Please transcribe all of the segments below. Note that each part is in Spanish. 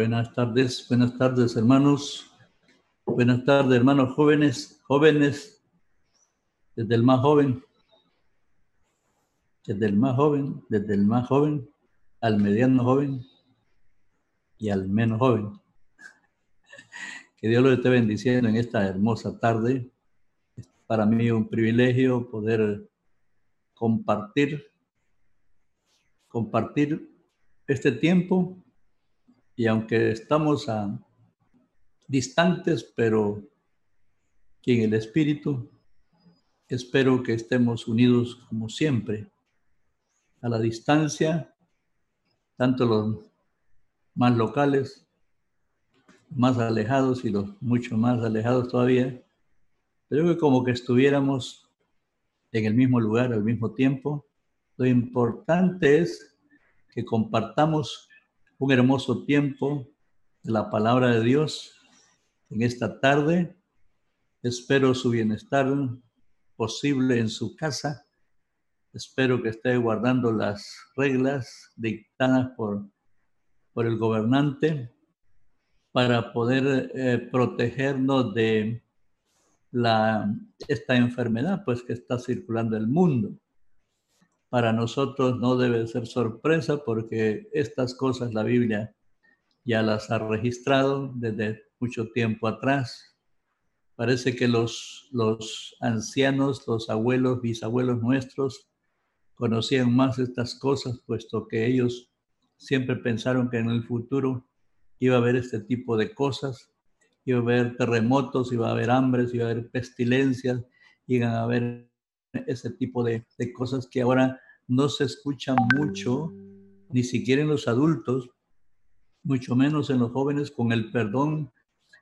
Buenas tardes, buenas tardes hermanos. Buenas tardes hermanos jóvenes, jóvenes, desde el más joven, desde el más joven, desde el más joven al mediano joven y al menos joven. Que Dios lo esté bendiciendo en esta hermosa tarde. Es para mí un privilegio poder compartir, compartir este tiempo y aunque estamos distantes, pero en el Espíritu espero que estemos unidos como siempre, a la distancia, tanto los más locales, más alejados y los mucho más alejados todavía, pero que como que estuviéramos en el mismo lugar al mismo tiempo. Lo importante es que compartamos un hermoso tiempo de la palabra de Dios en esta tarde. Espero su bienestar posible en su casa. Espero que esté guardando las reglas dictadas por, por el gobernante para poder eh, protegernos de la, esta enfermedad pues que está circulando el mundo para nosotros no debe ser sorpresa porque estas cosas la Biblia ya las ha registrado desde mucho tiempo atrás. Parece que los, los ancianos, los abuelos, bisabuelos nuestros conocían más estas cosas, puesto que ellos siempre pensaron que en el futuro iba a haber este tipo de cosas, iba a haber terremotos, iba a haber hambres, iba a haber pestilencias, iban a haber ese tipo de, de cosas que ahora no se escuchan mucho, ni siquiera en los adultos, mucho menos en los jóvenes, con el perdón.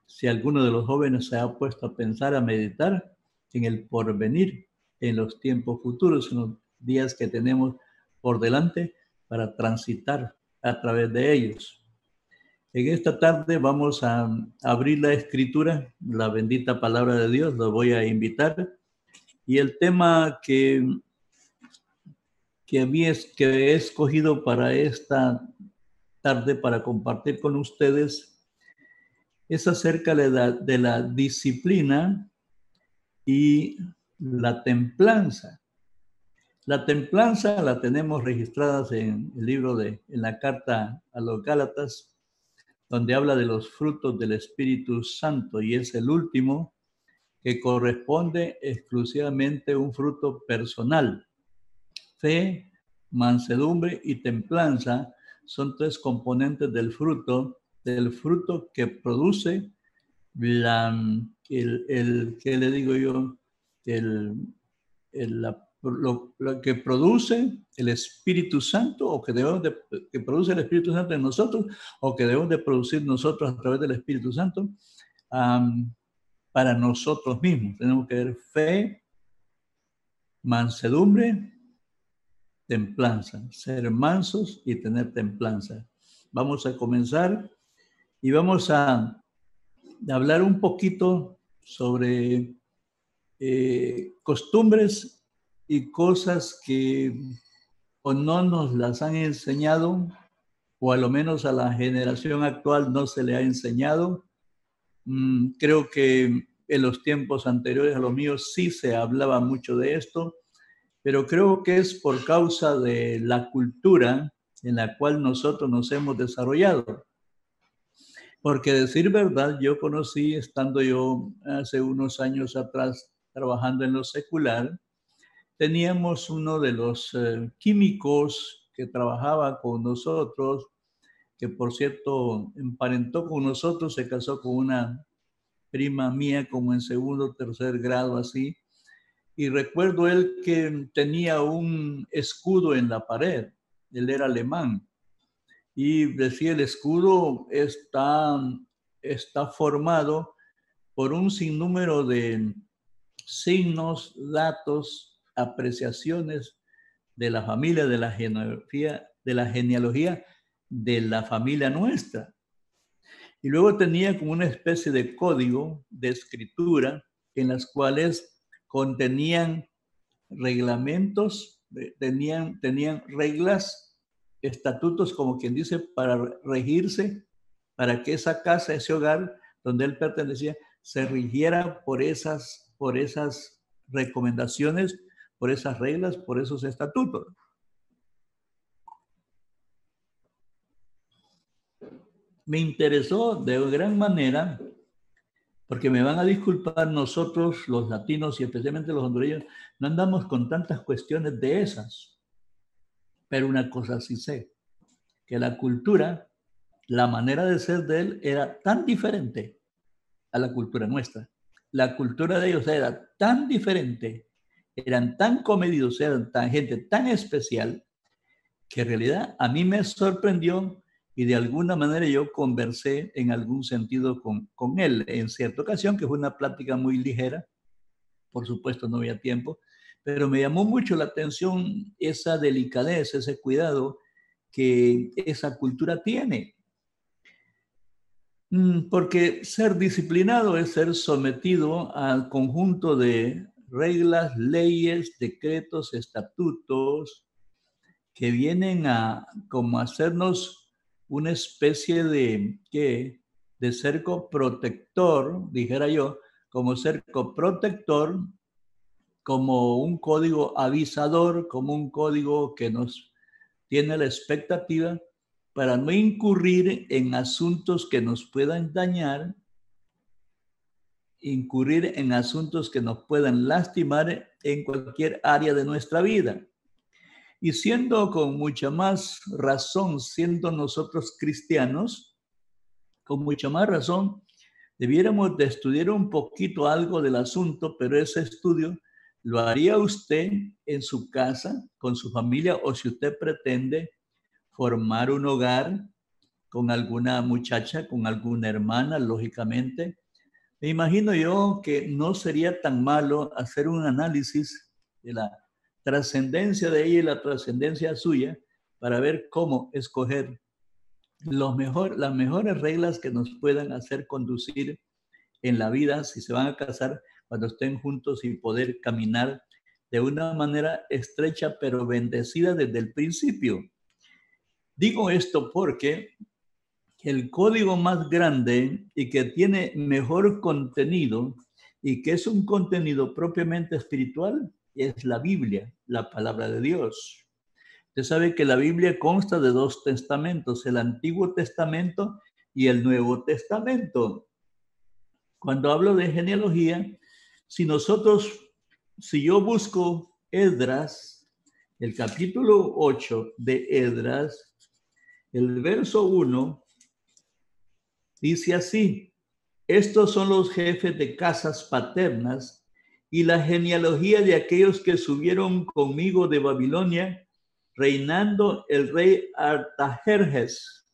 Si alguno de los jóvenes se ha puesto a pensar, a meditar en el porvenir, en los tiempos futuros, en los días que tenemos por delante para transitar a través de ellos. En esta tarde vamos a abrir la escritura, la bendita palabra de Dios, lo voy a invitar. Y el tema que, que, había, que he escogido para esta tarde para compartir con ustedes es acerca de la, de la disciplina y la templanza. La templanza la tenemos registrada en el libro de, en la carta a los Gálatas, donde habla de los frutos del Espíritu Santo y es el último que corresponde exclusivamente a un fruto personal. Fe, mansedumbre y templanza son tres componentes del fruto, del fruto que produce la, el, el ¿qué le digo yo? El, el lo, que produce el Espíritu Santo o que debemos de, que produce el Espíritu Santo en nosotros o que debemos de producir nosotros a través del Espíritu Santo para nosotros mismos. Tenemos que ver fe, mansedumbre, templanza, ser mansos y tener templanza. Vamos a comenzar y vamos a hablar un poquito sobre eh, costumbres y cosas que o no nos las han enseñado o a lo menos a la generación actual no se le ha enseñado. Mm, creo que en los tiempos anteriores a los míos sí se hablaba mucho de esto, pero creo que es por causa de la cultura en la cual nosotros nos hemos desarrollado. Porque decir verdad, yo conocí, estando yo hace unos años atrás trabajando en lo secular, teníamos uno de los eh, químicos que trabajaba con nosotros, que por cierto emparentó con nosotros, se casó con una prima mía como en segundo tercer grado así. Y recuerdo él que tenía un escudo en la pared, él era alemán. Y decía, el escudo está, está formado por un sinnúmero de signos, datos, apreciaciones de la familia, de la genealogía, de la genealogía de la familia nuestra. Y luego tenía como una especie de código de escritura en las cuales contenían reglamentos, tenían, tenían reglas, estatutos, como quien dice, para regirse para que esa casa, ese hogar donde él pertenecía, se rigiera por esas, por esas recomendaciones, por esas reglas, por esos estatutos. Me interesó de gran manera, porque me van a disculpar nosotros, los latinos y especialmente los hondureños, no andamos con tantas cuestiones de esas. Pero una cosa sí sé, que la cultura, la manera de ser de él era tan diferente a la cultura nuestra. La cultura de ellos era tan diferente, eran tan comedidos, eran tan gente tan especial, que en realidad a mí me sorprendió y de alguna manera yo conversé en algún sentido con, con él en cierta ocasión, que fue una plática muy ligera, por supuesto no había tiempo, pero me llamó mucho la atención esa delicadeza, ese cuidado que esa cultura tiene. Mm, porque ser disciplinado es ser sometido al conjunto de reglas, leyes, decretos, estatutos que vienen a como hacernos una especie de ¿qué? de cerco protector, dijera yo, como cerco protector, como un código avisador, como un código que nos tiene la expectativa para no incurrir en asuntos que nos puedan dañar, incurrir en asuntos que nos puedan lastimar en cualquier área de nuestra vida. Y siendo con mucha más razón, siendo nosotros cristianos, con mucha más razón, debiéramos de estudiar un poquito algo del asunto, pero ese estudio lo haría usted en su casa, con su familia, o si usted pretende formar un hogar con alguna muchacha, con alguna hermana, lógicamente. Me imagino yo que no sería tan malo hacer un análisis de la trascendencia de ella y la trascendencia suya para ver cómo escoger las mejores reglas que nos puedan hacer conducir en la vida si se van a casar cuando estén juntos y poder caminar de una manera estrecha pero bendecida desde el principio. Digo esto porque el código más grande y que tiene mejor contenido y que es un contenido propiamente espiritual es la Biblia, la palabra de Dios. Usted sabe que la Biblia consta de dos testamentos, el Antiguo Testamento y el Nuevo Testamento. Cuando hablo de genealogía, si nosotros, si yo busco Edras, el capítulo 8 de Edras, el verso 1 dice así, estos son los jefes de casas paternas y la genealogía de aquellos que subieron conmigo de Babilonia, reinando el rey Artajerjes.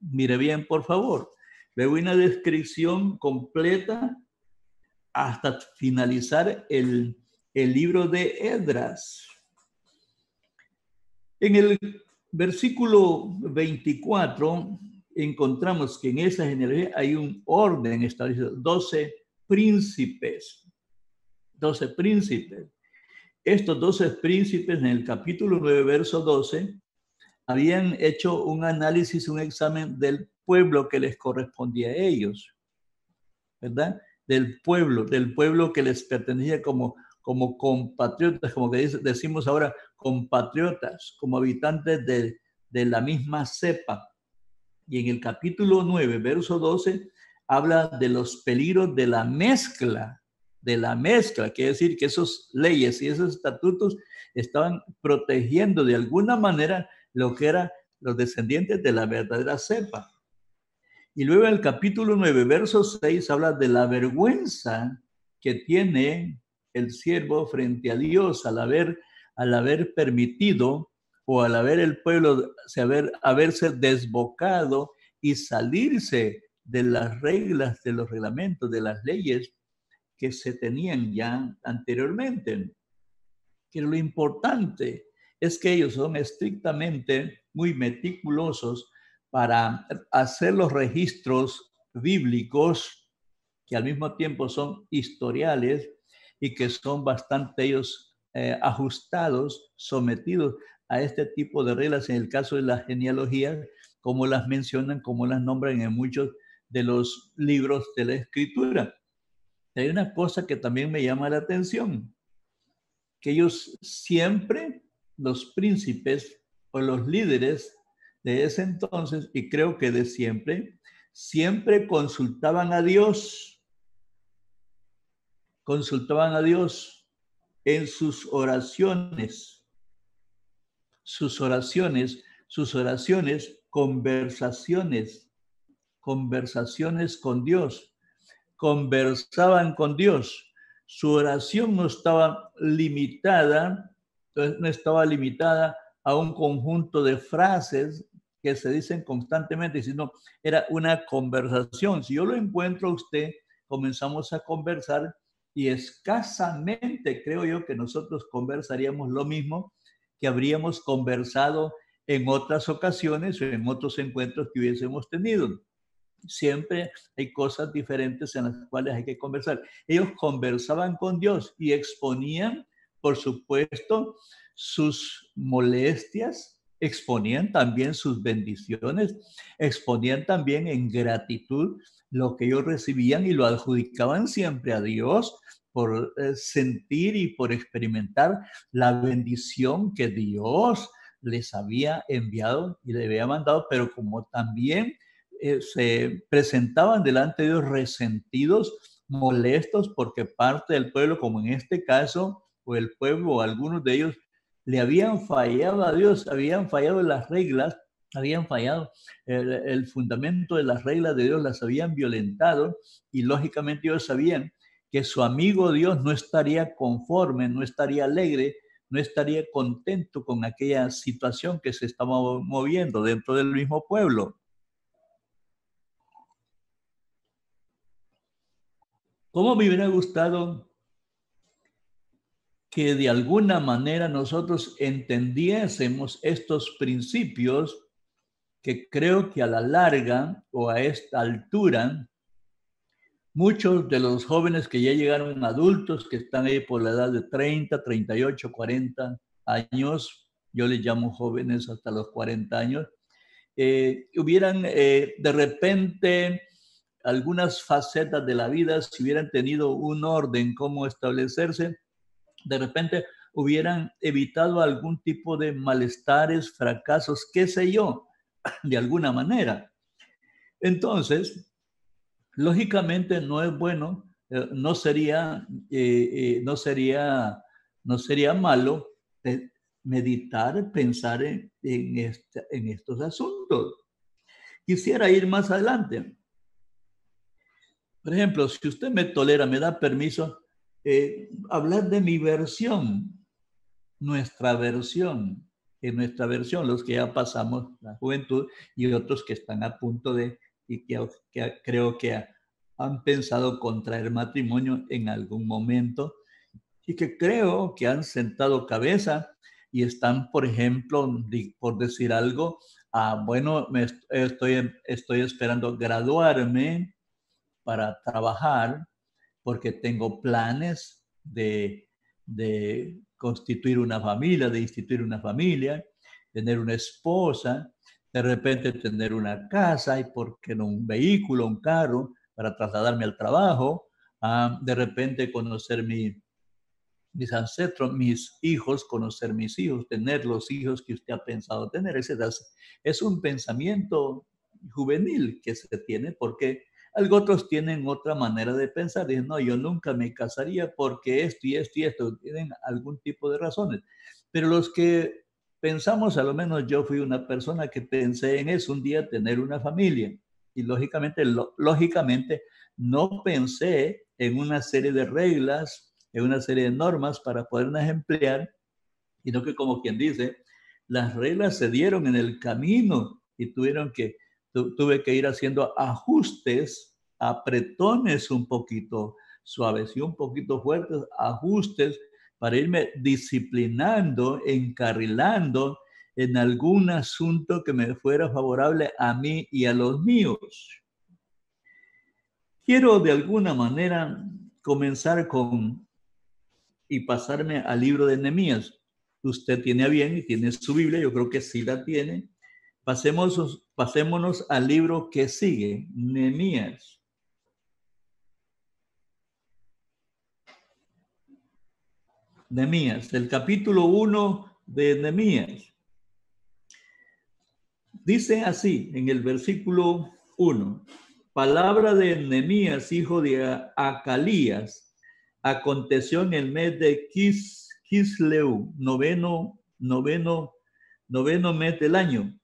Mire bien, por favor. Veo una descripción completa hasta finalizar el, el libro de Edras. En el versículo 24 encontramos que en esa genealogía hay un orden establecido, 12 príncipes, 12 príncipes. Estos 12 príncipes en el capítulo 9, verso 12, habían hecho un análisis, un examen del pueblo que les correspondía a ellos, ¿verdad? Del pueblo, del pueblo que les pertenecía como, como compatriotas, como que decimos ahora, compatriotas, como habitantes de, de la misma cepa. Y en el capítulo 9, verso 12, habla de los peligros de la mezcla, de la mezcla, quiere decir que esos leyes y esos estatutos estaban protegiendo de alguna manera lo que eran los descendientes de la verdadera cepa. Y luego el capítulo 9, verso 6, habla de la vergüenza que tiene el siervo frente a Dios al haber al haber permitido o al haber el pueblo haber, haberse desbocado y salirse de las reglas, de los reglamentos, de las leyes que se tenían ya anteriormente. Que lo importante es que ellos son estrictamente muy meticulosos para hacer los registros bíblicos que al mismo tiempo son historiales y que son bastante ellos eh, ajustados, sometidos a este tipo de reglas en el caso de la genealogía, como las mencionan, como las nombran en muchos de los libros de la escritura. Hay una cosa que también me llama la atención, que ellos siempre, los príncipes o los líderes de ese entonces, y creo que de siempre, siempre consultaban a Dios, consultaban a Dios en sus oraciones, sus oraciones, sus oraciones, conversaciones, conversaciones con Dios, conversaban con Dios. Su oración no estaba limitada, no estaba limitada a un conjunto de frases que se dicen constantemente, sino era una conversación. Si yo lo encuentro a usted, comenzamos a conversar y escasamente creo yo que nosotros conversaríamos lo mismo que habríamos conversado en otras ocasiones o en otros encuentros que hubiésemos tenido. Siempre hay cosas diferentes en las cuales hay que conversar. Ellos conversaban con Dios y exponían, por supuesto, sus molestias, exponían también sus bendiciones, exponían también en gratitud lo que ellos recibían y lo adjudicaban siempre a Dios por eh, sentir y por experimentar la bendición que Dios les había enviado y le había mandado, pero como también eh, se presentaban delante de Dios resentidos, molestos, porque parte del pueblo, como en este caso, o el pueblo, o algunos de ellos, le habían fallado a Dios, habían fallado las reglas, habían fallado el, el, fundamento de las reglas de Dios, las habían violentado y lógicamente ellos sabían que su amigo Dios no estaría conforme, no estaría alegre, no estaría contento con aquella situación que se estaba moviendo dentro del mismo pueblo. ¿Cómo me hubiera gustado que de alguna manera nosotros entendiésemos estos principios que creo que a la larga o a esta altura, muchos de los jóvenes que ya llegaron adultos, que están ahí por la edad de 30, 38, 40 años, yo les llamo jóvenes hasta los 40 años, eh, hubieran eh, de repente algunas facetas de la vida, si hubieran tenido un orden, cómo establecerse, de repente hubieran evitado algún tipo de malestares, fracasos, qué sé yo, de alguna manera. Entonces, lógicamente no es bueno, eh, no sería, eh, eh, no sería, no sería malo meditar, pensar en, este, en estos asuntos. Quisiera ir más adelante. Por ejemplo, si usted me tolera, me da permiso, eh, hablar de mi versión, nuestra versión, en nuestra versión, los que ya pasamos la juventud y otros que están a punto de, y que, creo que han pensado contraer matrimonio en algún momento y que creo que han sentado cabeza y están, por ejemplo, por decir algo, ah, bueno, estoy, estoy esperando graduarme para trabajar porque tengo planes de, constituir una familia, de instituir una familia, tener una esposa, de repente tener una casa y por qué no un vehículo, un carro para trasladarme al trabajo, ah, de repente conocer mi, mis ancestros, mis hijos, conocer mis hijos, tener los hijos que usted ha pensado tener. Ese es un pensamiento juvenil que se tiene porque algo otros tienen otra manera de pensar. Dicen, no, yo nunca me casaría porque esto y esto y esto. Tienen algún tipo de razones. Pero los que pensamos, a lo menos yo fui una persona que pensé en eso, un día tener una familia. Y lógicamente, lógicamente, no pensé en una serie de reglas, en una serie de normas para poderlas emplear, sino que como quien dice, las reglas se dieron en el camino y tuvieron que tuve que ir haciendo ajustes, apretones un poquito suaves y un poquito fuertes, ajustes para irme disciplinando, encarrilando en algún asunto que me fuera favorable a mí y a los míos. Quiero de alguna manera comenzar con y pasarme al libro de Nehemías. Usted tiene a bien y tiene su Biblia, yo creo que sí la tiene. Pasemos pasémonos al libro que sigue, Nehemías. Nehemías, el capítulo 1 de Nehemías. Dice así en el versículo 1, palabra de Nehemías, hijo de Acalías, aconteció en el mes de Kis, Kisleu, noveno, noveno, noveno mes del año,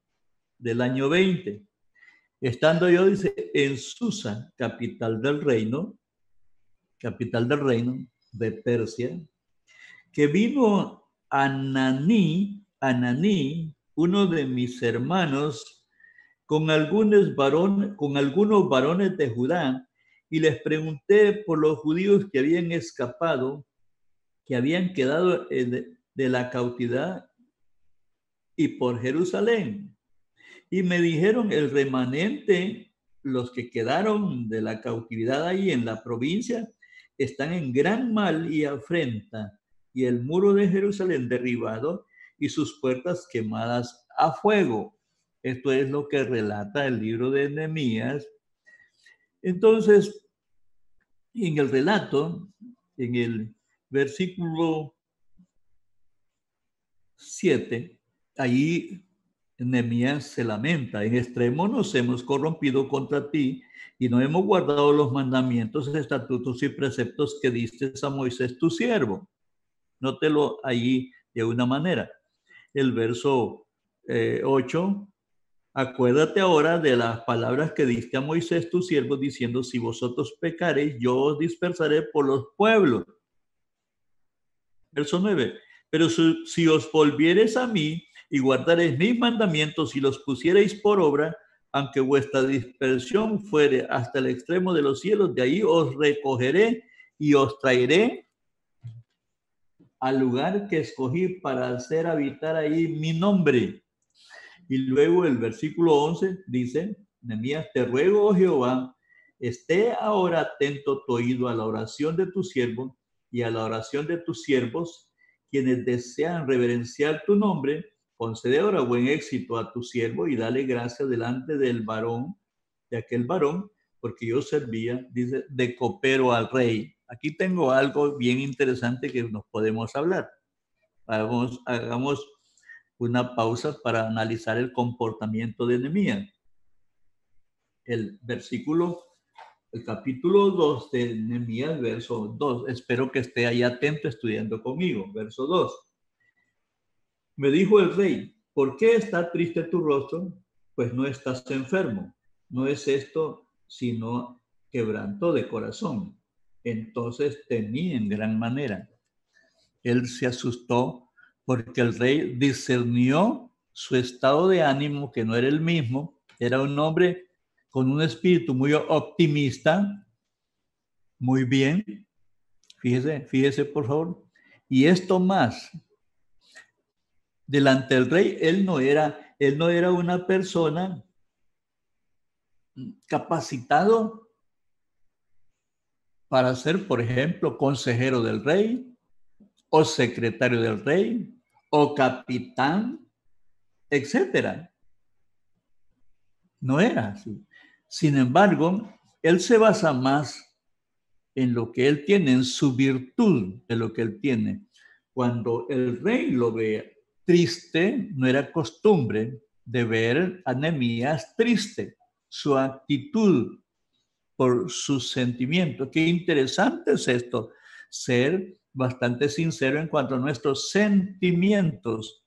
del año 20. Estando yo, dice, en Susa, capital del reino, capital del reino de Persia, que vino Ananí, Ananí, uno de mis hermanos, con algunos varones, con algunos varones de Judá, y les pregunté por los judíos que habían escapado, que habían quedado de la cautividad y por Jerusalén. Y me dijeron el remanente, los que quedaron de la cautividad ahí en la provincia, están en gran mal y afrenta y el muro de Jerusalén derribado y sus puertas quemadas a fuego. Esto es lo que relata el libro de Nehemías. Entonces, en el relato, en el versículo 7, ahí Nehemías se lamenta, en extremo nos hemos corrompido contra ti y no hemos guardado los mandamientos, estatutos y preceptos que diste a Moisés tu siervo. Nótelo ahí de una manera. El verso 8, eh, acuérdate ahora de las palabras que diste a Moisés tu siervo, diciendo, si vosotros pecareis, yo os dispersaré por los pueblos. Verso 9, pero si, si os volviereis a mí y guardaréis mis mandamientos y los pusierais por obra, aunque vuestra dispersión fuere hasta el extremo de los cielos, de ahí os recogeré y os traeré al lugar que escogí para hacer habitar ahí mi nombre. Y luego el versículo 11 dice, Nemías, te ruego, oh Jehová, esté ahora atento tu oído a la oración de tu siervo y a la oración de tus siervos, quienes desean reverenciar tu nombre, concede ahora buen éxito a tu siervo y dale gracia delante del varón, de aquel varón, porque yo servía, dice, de copero al rey. Aquí tengo algo bien interesante que nos podemos hablar. Hagamos, una pausa para analizar el comportamiento de Nehemías. El versículo, el capítulo 2 de Nehemías, verso 2. Espero que esté ahí atento estudiando conmigo. Verso 2. Me dijo el rey, ¿por qué está triste tu rostro? Pues no estás enfermo. No es esto sino quebranto de corazón entonces temí en gran manera. Él se asustó porque el rey discernió su estado de ánimo, que no era el mismo, era un hombre con un espíritu muy optimista, muy bien, fíjese, fíjese por favor, y esto más, delante del rey, él no era, él no era una persona capacitado para ser, por ejemplo, consejero del rey o secretario del rey o capitán, etcétera. No era así. Sin embargo, él se basa más en lo que él tiene, en su virtud de lo que él tiene. Cuando el rey lo ve triste, no era costumbre de ver a Nehemías triste. Su actitud por sus sentimientos. Qué interesante es esto, ser bastante sincero en cuanto a nuestros sentimientos.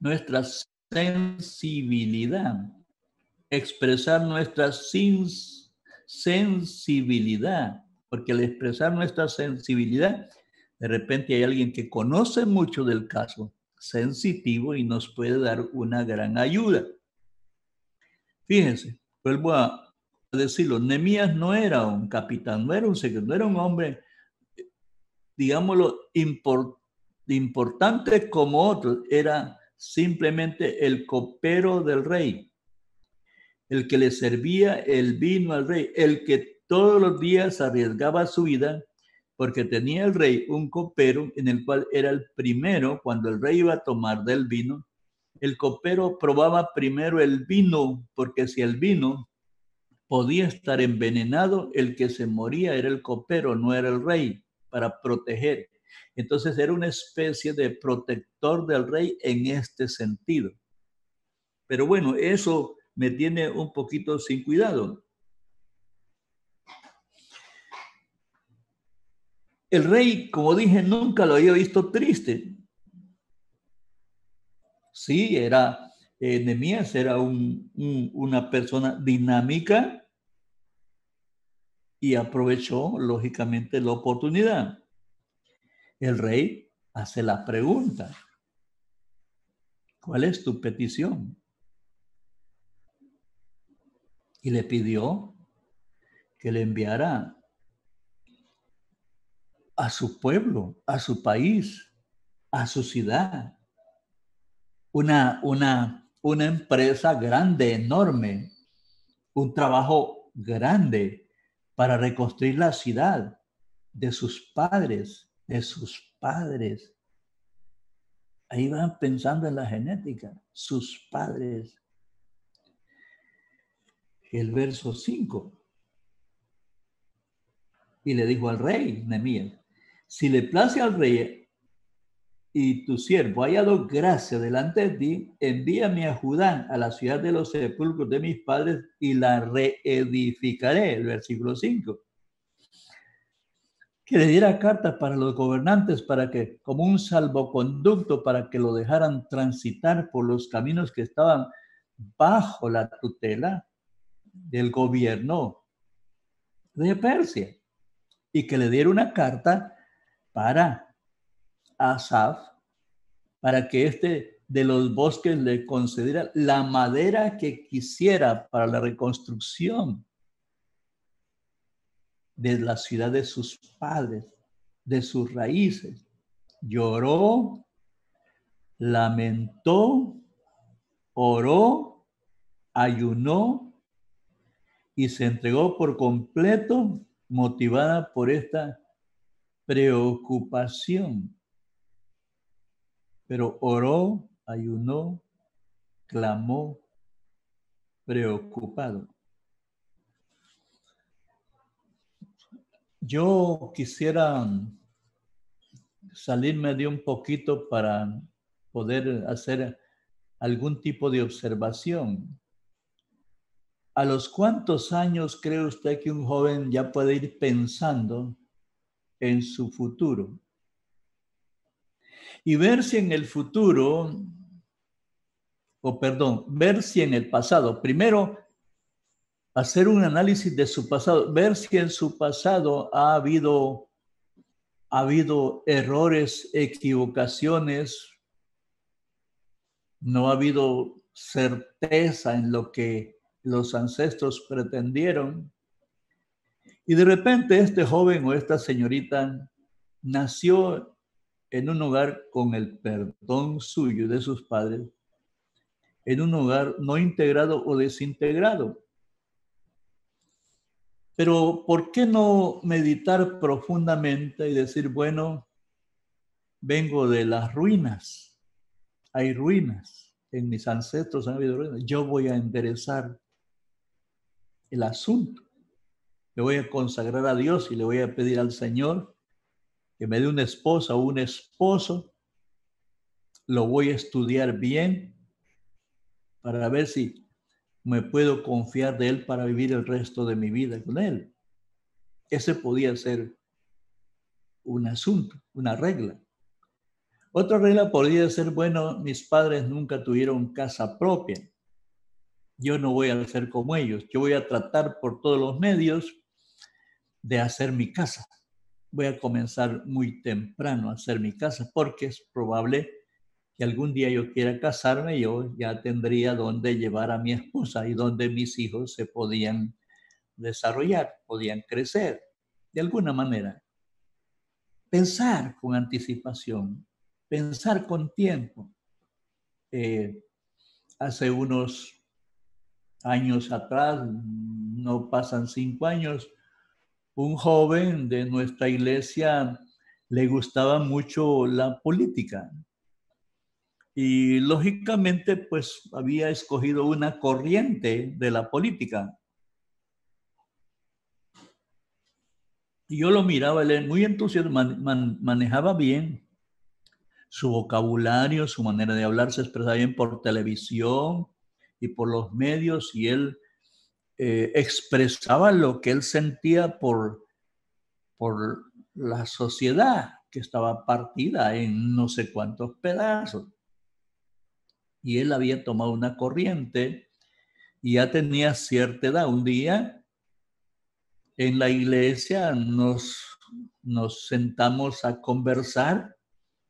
Nuestra sensibilidad, expresar nuestra sensibilidad, porque al expresar nuestra sensibilidad, de repente hay alguien que conoce mucho del caso, sensitivo y nos puede dar una gran ayuda. Fíjense, vuelvo a decirlo, Nemías no era un capitán, no era un secretario, no era un hombre, digámoslo, importante como otro, era simplemente el copero del rey, el que le servía el vino al rey, el que todos los días arriesgaba su vida porque tenía el rey un copero en el cual era el primero cuando el rey iba a tomar del vino, el copero probaba primero el vino, porque si el vino podía estar envenenado, el que se moría era el copero, no era el rey, para proteger. Entonces era una especie de protector del rey en este sentido. Pero bueno, eso me tiene un poquito sin cuidado. El rey, como dije, nunca lo había visto triste. Sí, era, eh, era una persona dinámica y aprovechó, lógicamente, la oportunidad. El rey hace la pregunta, ¿cuál es tu petición? Y le pidió que le enviara a su pueblo, a su país, a su ciudad, una, una, una empresa grande, enorme, un trabajo grande para reconstruir la ciudad de sus padres, de sus padres. Ahí van pensando en la genética, sus padres. El verso 5. Y le dijo al rey, Nemías, si le place al rey y tu siervo haya dado gracia delante de ti, envíame a Judá, a la ciudad de los sepulcros de mis padres, y la reedificaré. El versículo 5. Que le diera cartas para los gobernantes para que, como un salvoconducto, para que lo dejaran transitar por los caminos que estaban bajo la tutela del gobierno de Persia. Y que le diera una carta para Asaf para que este de los bosques le concediera la madera que quisiera para la reconstrucción de la ciudad de sus padres, de sus raíces. Lloró, lamentó, oró, ayunó y se entregó por completo motivada por esta preocupación pero oró, ayunó, clamó, preocupado. Yo quisiera salirme de un poquito para poder hacer algún tipo de observación. ¿A los cuántos años cree usted que un joven ya puede ir pensando en su futuro? y ver si en el futuro, o perdón, ver si en el pasado, primero hacer un análisis de su pasado, ver si en su pasado ha habido, ha habido errores, equivocaciones, no ha habido certeza en lo que los ancestros pretendieron. Y de repente este joven o esta señorita nació en un hogar con el perdón suyo de sus padres, en un hogar no integrado o desintegrado. Pero ¿por qué no meditar profundamente y decir, bueno, vengo de las ruinas, hay ruinas, en mis ancestros han habido ruinas, yo voy a enderezar el asunto, le voy a consagrar a Dios y le voy a pedir al Señor que me dé una esposa o un esposo, lo voy a estudiar bien para ver si me puedo confiar de él para vivir el resto de mi vida con él. Ese podía ser un asunto, una regla. Otra regla podría ser, bueno, mis padres nunca tuvieron casa propia. Yo no voy a ser como ellos. Yo voy a tratar por todos los medios de hacer mi casa voy a comenzar muy temprano a hacer mi casa porque es probable que algún día yo quiera casarme, yo ya tendría donde llevar a mi esposa y donde mis hijos se podían desarrollar, podían crecer de alguna manera. Pensar con anticipación, pensar con tiempo. Eh, hace unos años atrás, no pasan cinco años, un joven de nuestra iglesia le gustaba mucho la política. Y lógicamente, pues había escogido una corriente de la política. Y yo lo miraba, él muy entusiasmado, manejaba bien su vocabulario, su manera de hablar, se expresaba bien por televisión y por los medios, y él eh, expresaba lo que él sentía por, por la sociedad que estaba partida en no sé cuántos pedazos y él había tomado una corriente y ya tenía cierta edad. Un día en la iglesia nos, nos sentamos a conversar,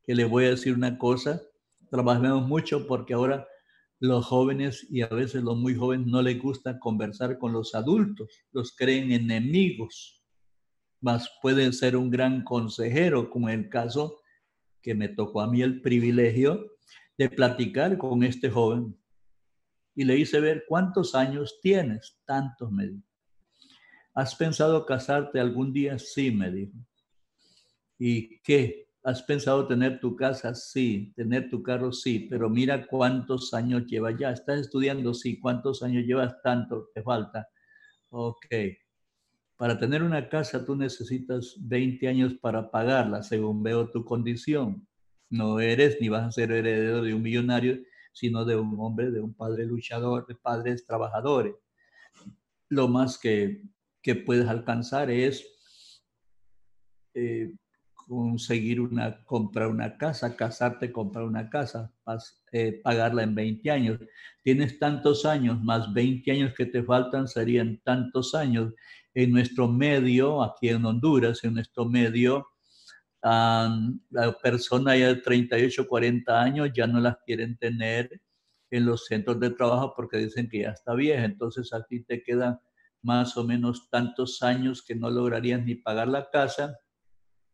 que le voy a decir una cosa, trabajamos mucho porque ahora los jóvenes y a veces los muy jóvenes no les gusta conversar con los adultos, los creen enemigos, más pueden ser un gran consejero, como el caso que me tocó a mí el privilegio de platicar con este joven y le hice ver cuántos años tienes, tantos me dijo. ¿Has pensado casarte algún día? Sí, me dijo. ¿Y qué? ¿Has pensado tener tu casa? Sí. ¿Tener tu carro? Sí. Pero mira cuántos años llevas ya. ¿Estás estudiando? Sí. ¿Cuántos años llevas? Tanto te falta. Ok. Para tener una casa tú necesitas 20 años para pagarla, según veo tu condición. No eres ni vas a ser heredero de un millonario, sino de un hombre, de un padre luchador, de padres trabajadores. Lo más que, puedes alcanzar es eh, conseguir una, comprar una casa, casarte, comprar una casa, eh, pagarla en 20 años. Tienes tantos años, más 20 años que te faltan serían tantos años. En nuestro medio, aquí en Honduras, en nuestro medio, la persona ya de 38, 40 años ya no las quieren tener en los centros de trabajo porque dicen que ya está vieja. Entonces a ti te quedan más o menos tantos años que no lograrías ni pagar la casa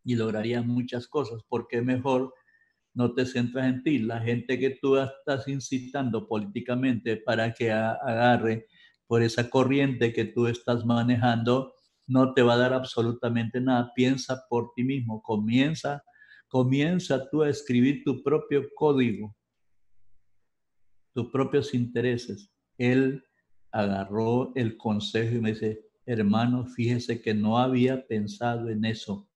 y lograrías muchas cosas. porque mejor no te centras en ti? La gente que tú estás incitando políticamente para que agarre por esa corriente que tú estás manejando, no te va a dar absolutamente nada. Piensa por ti mismo, comienza, comienza tú a escribir tu propio código, tus propios intereses. Él agarró el consejo y me dice, hermano, fíjese que no había pensado en eso.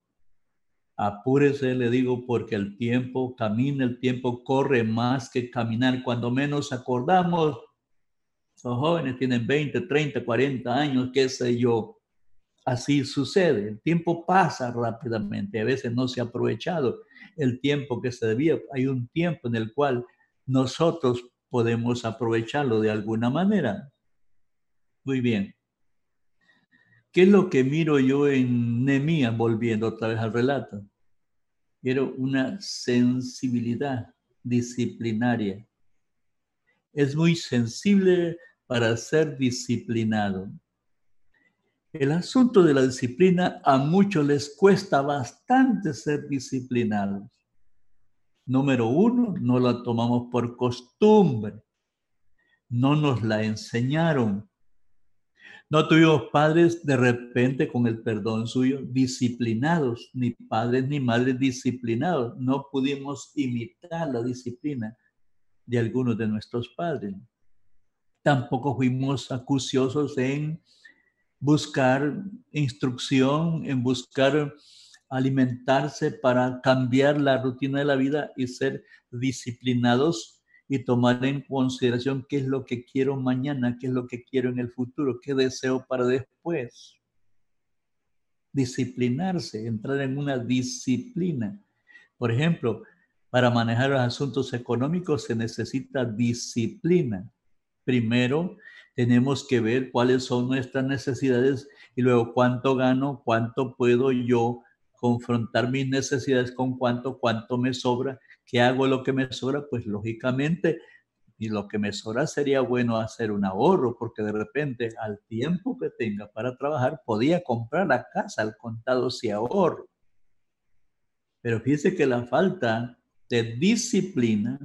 Apúrese, le digo, porque el tiempo camina, el tiempo corre más que caminar. Cuando menos acordamos, los jóvenes tienen 20, 30, 40 años, qué sé yo así sucede. El tiempo pasa rápidamente, a veces no se ha aprovechado el tiempo que se debía. Hay un tiempo en el cual nosotros podemos aprovecharlo de alguna manera. Muy bien. ¿Qué es lo que miro yo en Nemías, volviendo otra vez al relato? Quiero una sensibilidad disciplinaria. Es muy sensible para ser disciplinado. El asunto de la disciplina a muchos les cuesta bastante ser disciplinados. Número uno, no la tomamos por costumbre. No nos la enseñaron. No tuvimos padres de repente con el perdón suyo disciplinados, ni padres ni madres disciplinados. No pudimos imitar la disciplina de algunos de nuestros padres. Tampoco fuimos acuciosos en buscar instrucción, en buscar alimentarse para cambiar la rutina de la vida y ser disciplinados y tomar en consideración qué es lo que quiero mañana, qué es lo que quiero en el futuro, qué deseo para después. Disciplinarse, entrar en una disciplina. Por ejemplo, para manejar los asuntos económicos se necesita disciplina. Primero, tenemos que ver cuáles son nuestras necesidades y luego cuánto gano, cuánto puedo yo confrontar mis necesidades con cuánto, cuánto me sobra, qué hago lo que me sobra, pues lógicamente y lo que me sobra sería bueno hacer un ahorro, porque de repente al tiempo que tenga para trabajar podía comprar la casa al contado si ahorro. Pero fíjese que la falta de disciplina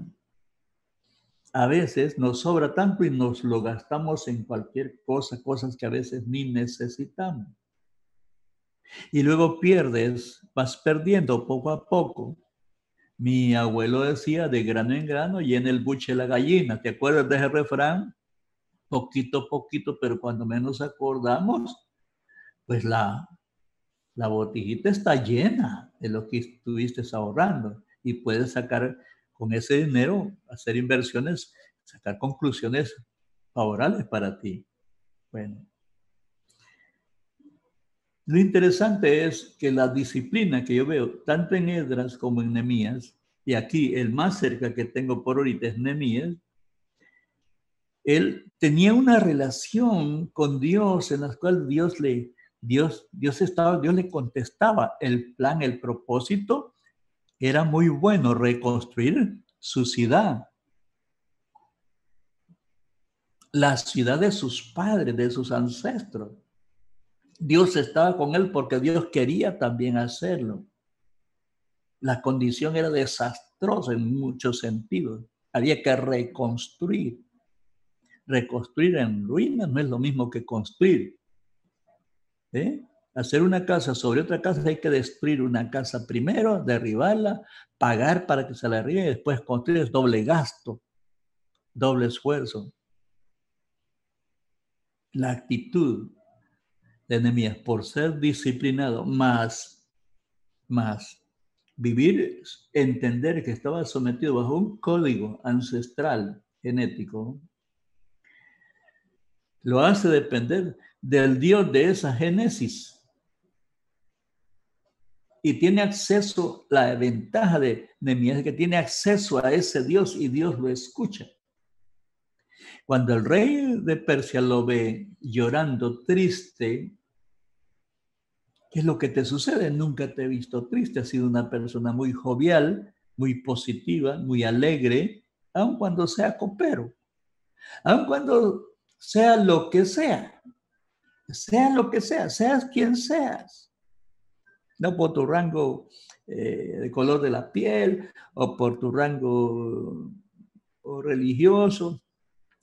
a veces nos sobra tanto y nos lo gastamos en cualquier cosa, cosas que a veces ni necesitamos. Y luego pierdes, vas perdiendo poco a poco Mi abuelo decía, de grano en grano en el buche la gallina. ¿Te acuerdas de ese refrán? Poquito a poquito, pero cuando menos acordamos, pues la, la botijita está llena de lo que estuviste ahorrando y puedes sacar con ese dinero, hacer inversiones, sacar conclusiones favorables para ti. Bueno. Lo interesante es que la disciplina que yo veo, tanto en Edras como en Nemías, y aquí el más cerca que tengo por ahorita es Nemías, él tenía una relación con Dios en la cual Dios le, Dios, Dios estaba, Dios le contestaba el plan, el propósito, era muy bueno reconstruir su ciudad, la ciudad de sus padres, de sus ancestros. Dios estaba con él porque Dios quería también hacerlo. La condición era desastrosa en muchos sentidos. Había que reconstruir. Reconstruir en ruinas no es lo mismo que construir. ¿Eh? Hacer una casa sobre otra casa hay que destruir una casa primero, derribarla, pagar para que se la arriba y después construir es doble gasto, doble esfuerzo. La actitud de Nehemías por ser disciplinado, más, más vivir, entender que estaba sometido bajo un código ancestral genético, lo hace depender del Dios de esa génesis y tiene acceso, la ventaja de Nehemías es que tiene acceso a ese Dios y Dios lo escucha. Cuando el rey de Persia lo ve llorando triste, ¿qué es lo que te sucede? Nunca te he visto triste, has sido una persona muy jovial, muy positiva, muy alegre, aun cuando sea copero, aun cuando sea lo que sea, sea lo que sea, seas quien seas no por tu rango eh, de color de la piel o por tu rango religioso,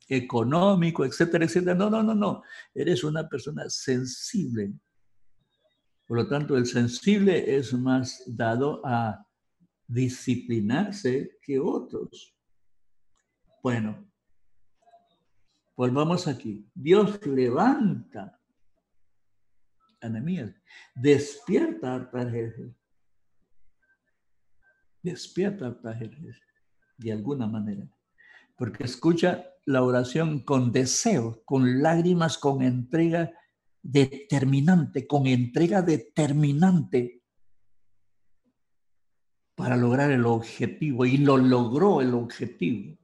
económico, etcétera, etcétera. No, no, no, no. Eres una persona sensible. Por lo tanto, el sensible es más dado a disciplinarse que otros. Bueno, volvamos aquí. Dios levanta Ananías, despierta Artajerjes. Despierta Artajerjes, de alguna manera. Porque escucha la oración con deseo, con lágrimas, con entrega determinante, con entrega determinante para lograr el objetivo. Y lo logró el objetivo.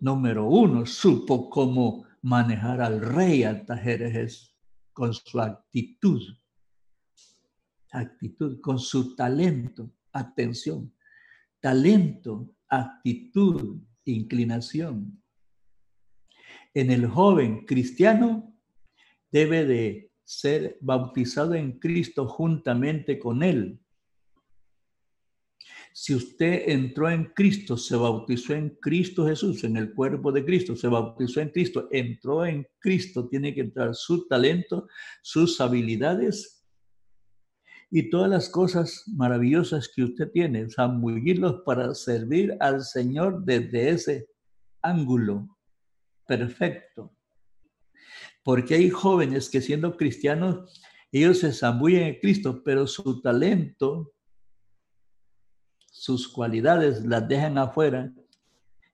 Número uno, supo cómo manejar al rey Artajerjes con su actitud, actitud, con su talento, atención, talento, actitud, inclinación. En el joven cristiano debe de ser bautizado en Cristo juntamente con él si usted entró en Cristo, se bautizó en Cristo Jesús, en el cuerpo de Cristo, se bautizó en Cristo, entró en Cristo, tiene que entrar su talento, sus habilidades y todas las cosas maravillosas que usted tiene, zambullirlos para servir al Señor desde ese ángulo perfecto. Porque hay jóvenes que siendo cristianos, ellos se zambullen en Cristo, pero su talento sus cualidades las dejan afuera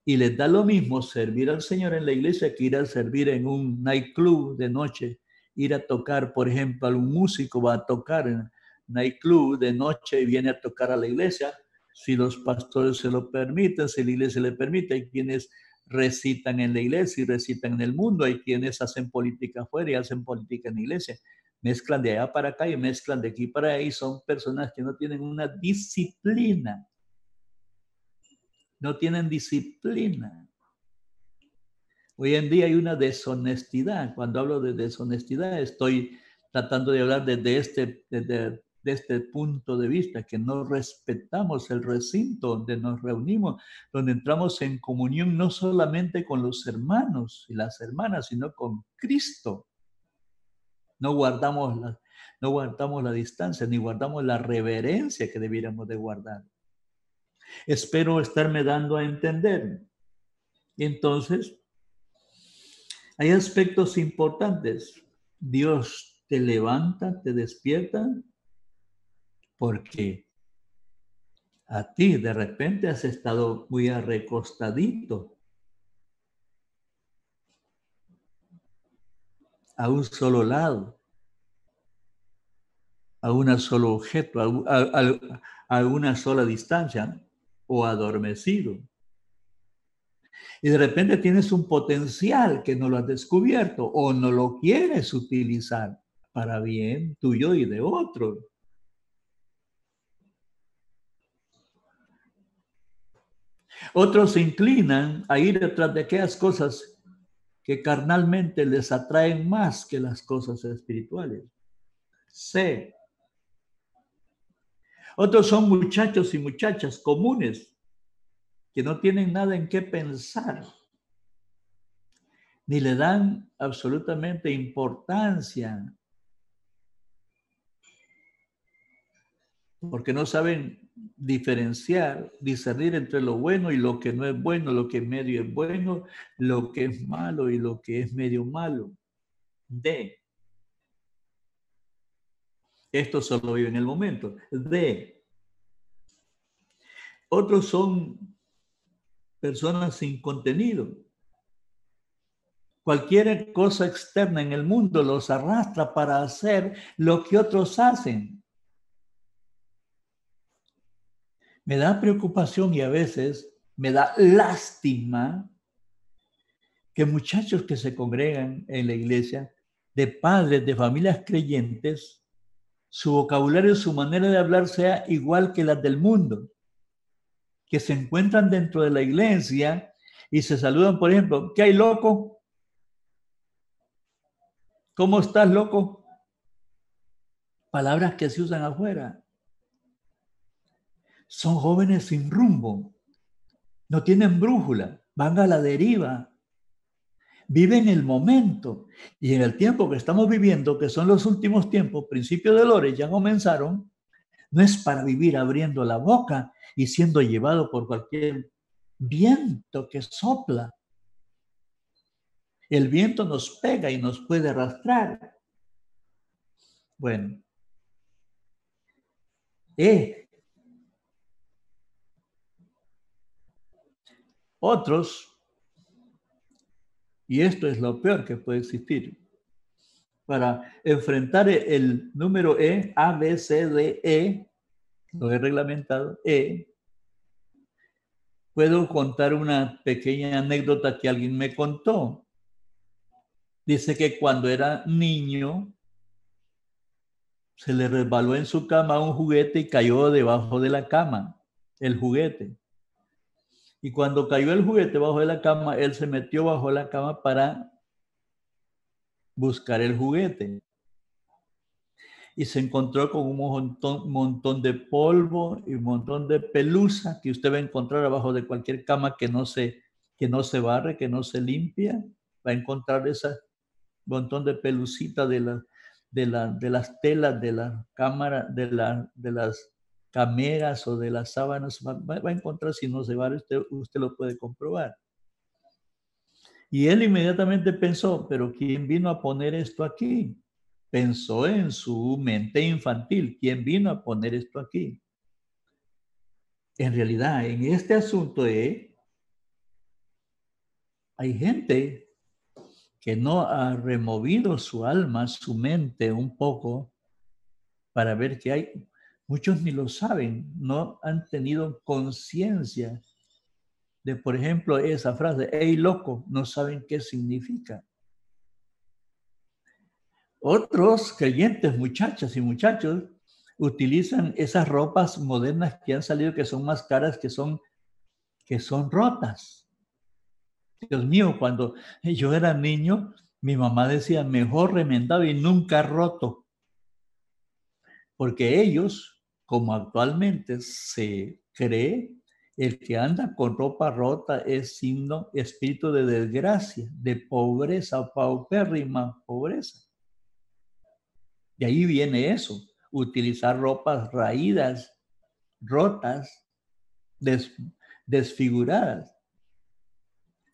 y les da lo mismo servir al Señor en la iglesia que ir a servir en un nightclub de noche, ir a tocar, por ejemplo, un músico va a tocar en nightclub de noche y viene a tocar a la iglesia, si los pastores se lo permiten, si la iglesia le permite, hay quienes recitan en la iglesia y recitan en el mundo, hay quienes hacen política afuera y hacen política en la iglesia, mezclan de allá para acá y mezclan de aquí para ahí, son personas que no tienen una disciplina no tienen disciplina. Hoy en día hay una deshonestidad. Cuando hablo de deshonestidad, estoy tratando de hablar desde este, desde, este punto de vista, que no respetamos el recinto donde nos reunimos, donde entramos en comunión no solamente con los hermanos y las hermanas, sino con Cristo. No guardamos no guardamos la distancia ni guardamos la reverencia que debiéramos de guardar. Espero estarme dando a entender. Entonces, hay aspectos importantes. Dios te levanta, te despierta, porque a ti de repente has estado muy arrecostadito a un solo lado, a un solo objeto, a, una sola distancia o adormecido. Y de repente tienes un potencial que no lo has descubierto o no lo quieres utilizar para bien tuyo y de otro. Otros se inclinan a ir detrás de aquellas cosas que carnalmente les atraen más que las cosas espirituales. C. Otros son muchachos y muchachas comunes que no tienen nada en qué pensar, ni le dan absolutamente importancia, porque no saben diferenciar, discernir entre lo bueno y lo que no es bueno, lo que medio es bueno, lo que es malo y lo que es medio malo. D. Esto solo vive en el momento. D. Otros son personas sin contenido. Cualquier cosa externa en el mundo los arrastra para hacer lo que otros hacen. Me da preocupación y a veces me da lástima que muchachos que se congregan en la iglesia, de padres, de familias creyentes, su vocabulario, su manera de hablar sea igual que las del mundo, que se encuentran dentro de la iglesia y se saludan, por ejemplo, ¿qué hay loco? ¿Cómo estás, loco? Palabras que se usan afuera son jóvenes sin rumbo, no tienen brújula, van a la deriva, viven el momento. Y en el tiempo que estamos viviendo, que son los últimos tiempos, principios de Lores ya comenzaron, no es para vivir abriendo la boca y siendo llevado por cualquier viento que sopla. El viento nos pega y nos puede arrastrar. Bueno, eh, Otros, y esto es lo peor que puede existir, para enfrentar el número E, A, B, C, D, E, lo he reglamentado, E, puedo contar una pequeña anécdota que alguien me contó. Dice que cuando era niño, se le resbaló en su cama un juguete y cayó debajo de la cama, el juguete. Y cuando cayó el juguete bajo de la cama, él se metió bajo la cama para buscar el juguete. Y se encontró con un montón, de polvo y un montón de pelusa que usted va a encontrar abajo de cualquier cama que no se, que no se barre, que no se limpia. Va a encontrar ese montón de pelucita de, la, de, la, de las telas de la cámara, de, la, de las cameras o de las sábanas, va, a encontrar si no se va, usted, usted lo puede comprobar. Y él inmediatamente pensó, pero ¿quién vino a poner esto aquí? Pensó en su mente infantil, ¿quién vino a poner esto aquí? En realidad, en este asunto de, hay gente que no ha removido su alma, su mente un poco para ver que hay Muchos ni lo saben, no han tenido conciencia de, por ejemplo, esa frase, hey loco, no saben qué significa. Otros creyentes, muchachas y muchachos, utilizan esas ropas modernas que han salido que son más caras, que son, que son rotas. Dios mío, cuando yo era niño, mi mamá decía, mejor remendado y nunca roto. Porque ellos como actualmente se cree, el que anda con ropa rota es signo, espíritu de desgracia, de pobreza, paupérrima pobreza. De ahí viene eso, utilizar ropas raídas, rotas, desfiguradas.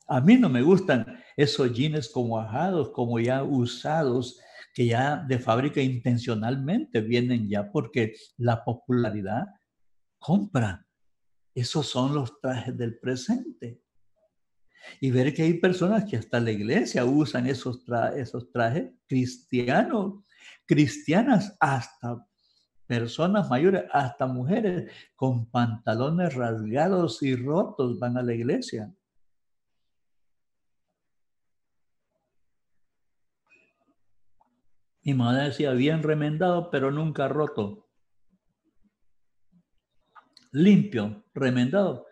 A mí no me gustan esos jeans como ajados, como ya usados, que ya de fábrica intencionalmente vienen ya porque la popularidad compra. Esos son los trajes del presente. Y ver que hay personas que hasta la iglesia usan esos, esos trajes cristianos, cristianas, hasta personas mayores, hasta mujeres con pantalones rasgados y rotos van a la iglesia. Mi madre decía, bien remendado, pero nunca roto. Limpio, remendado,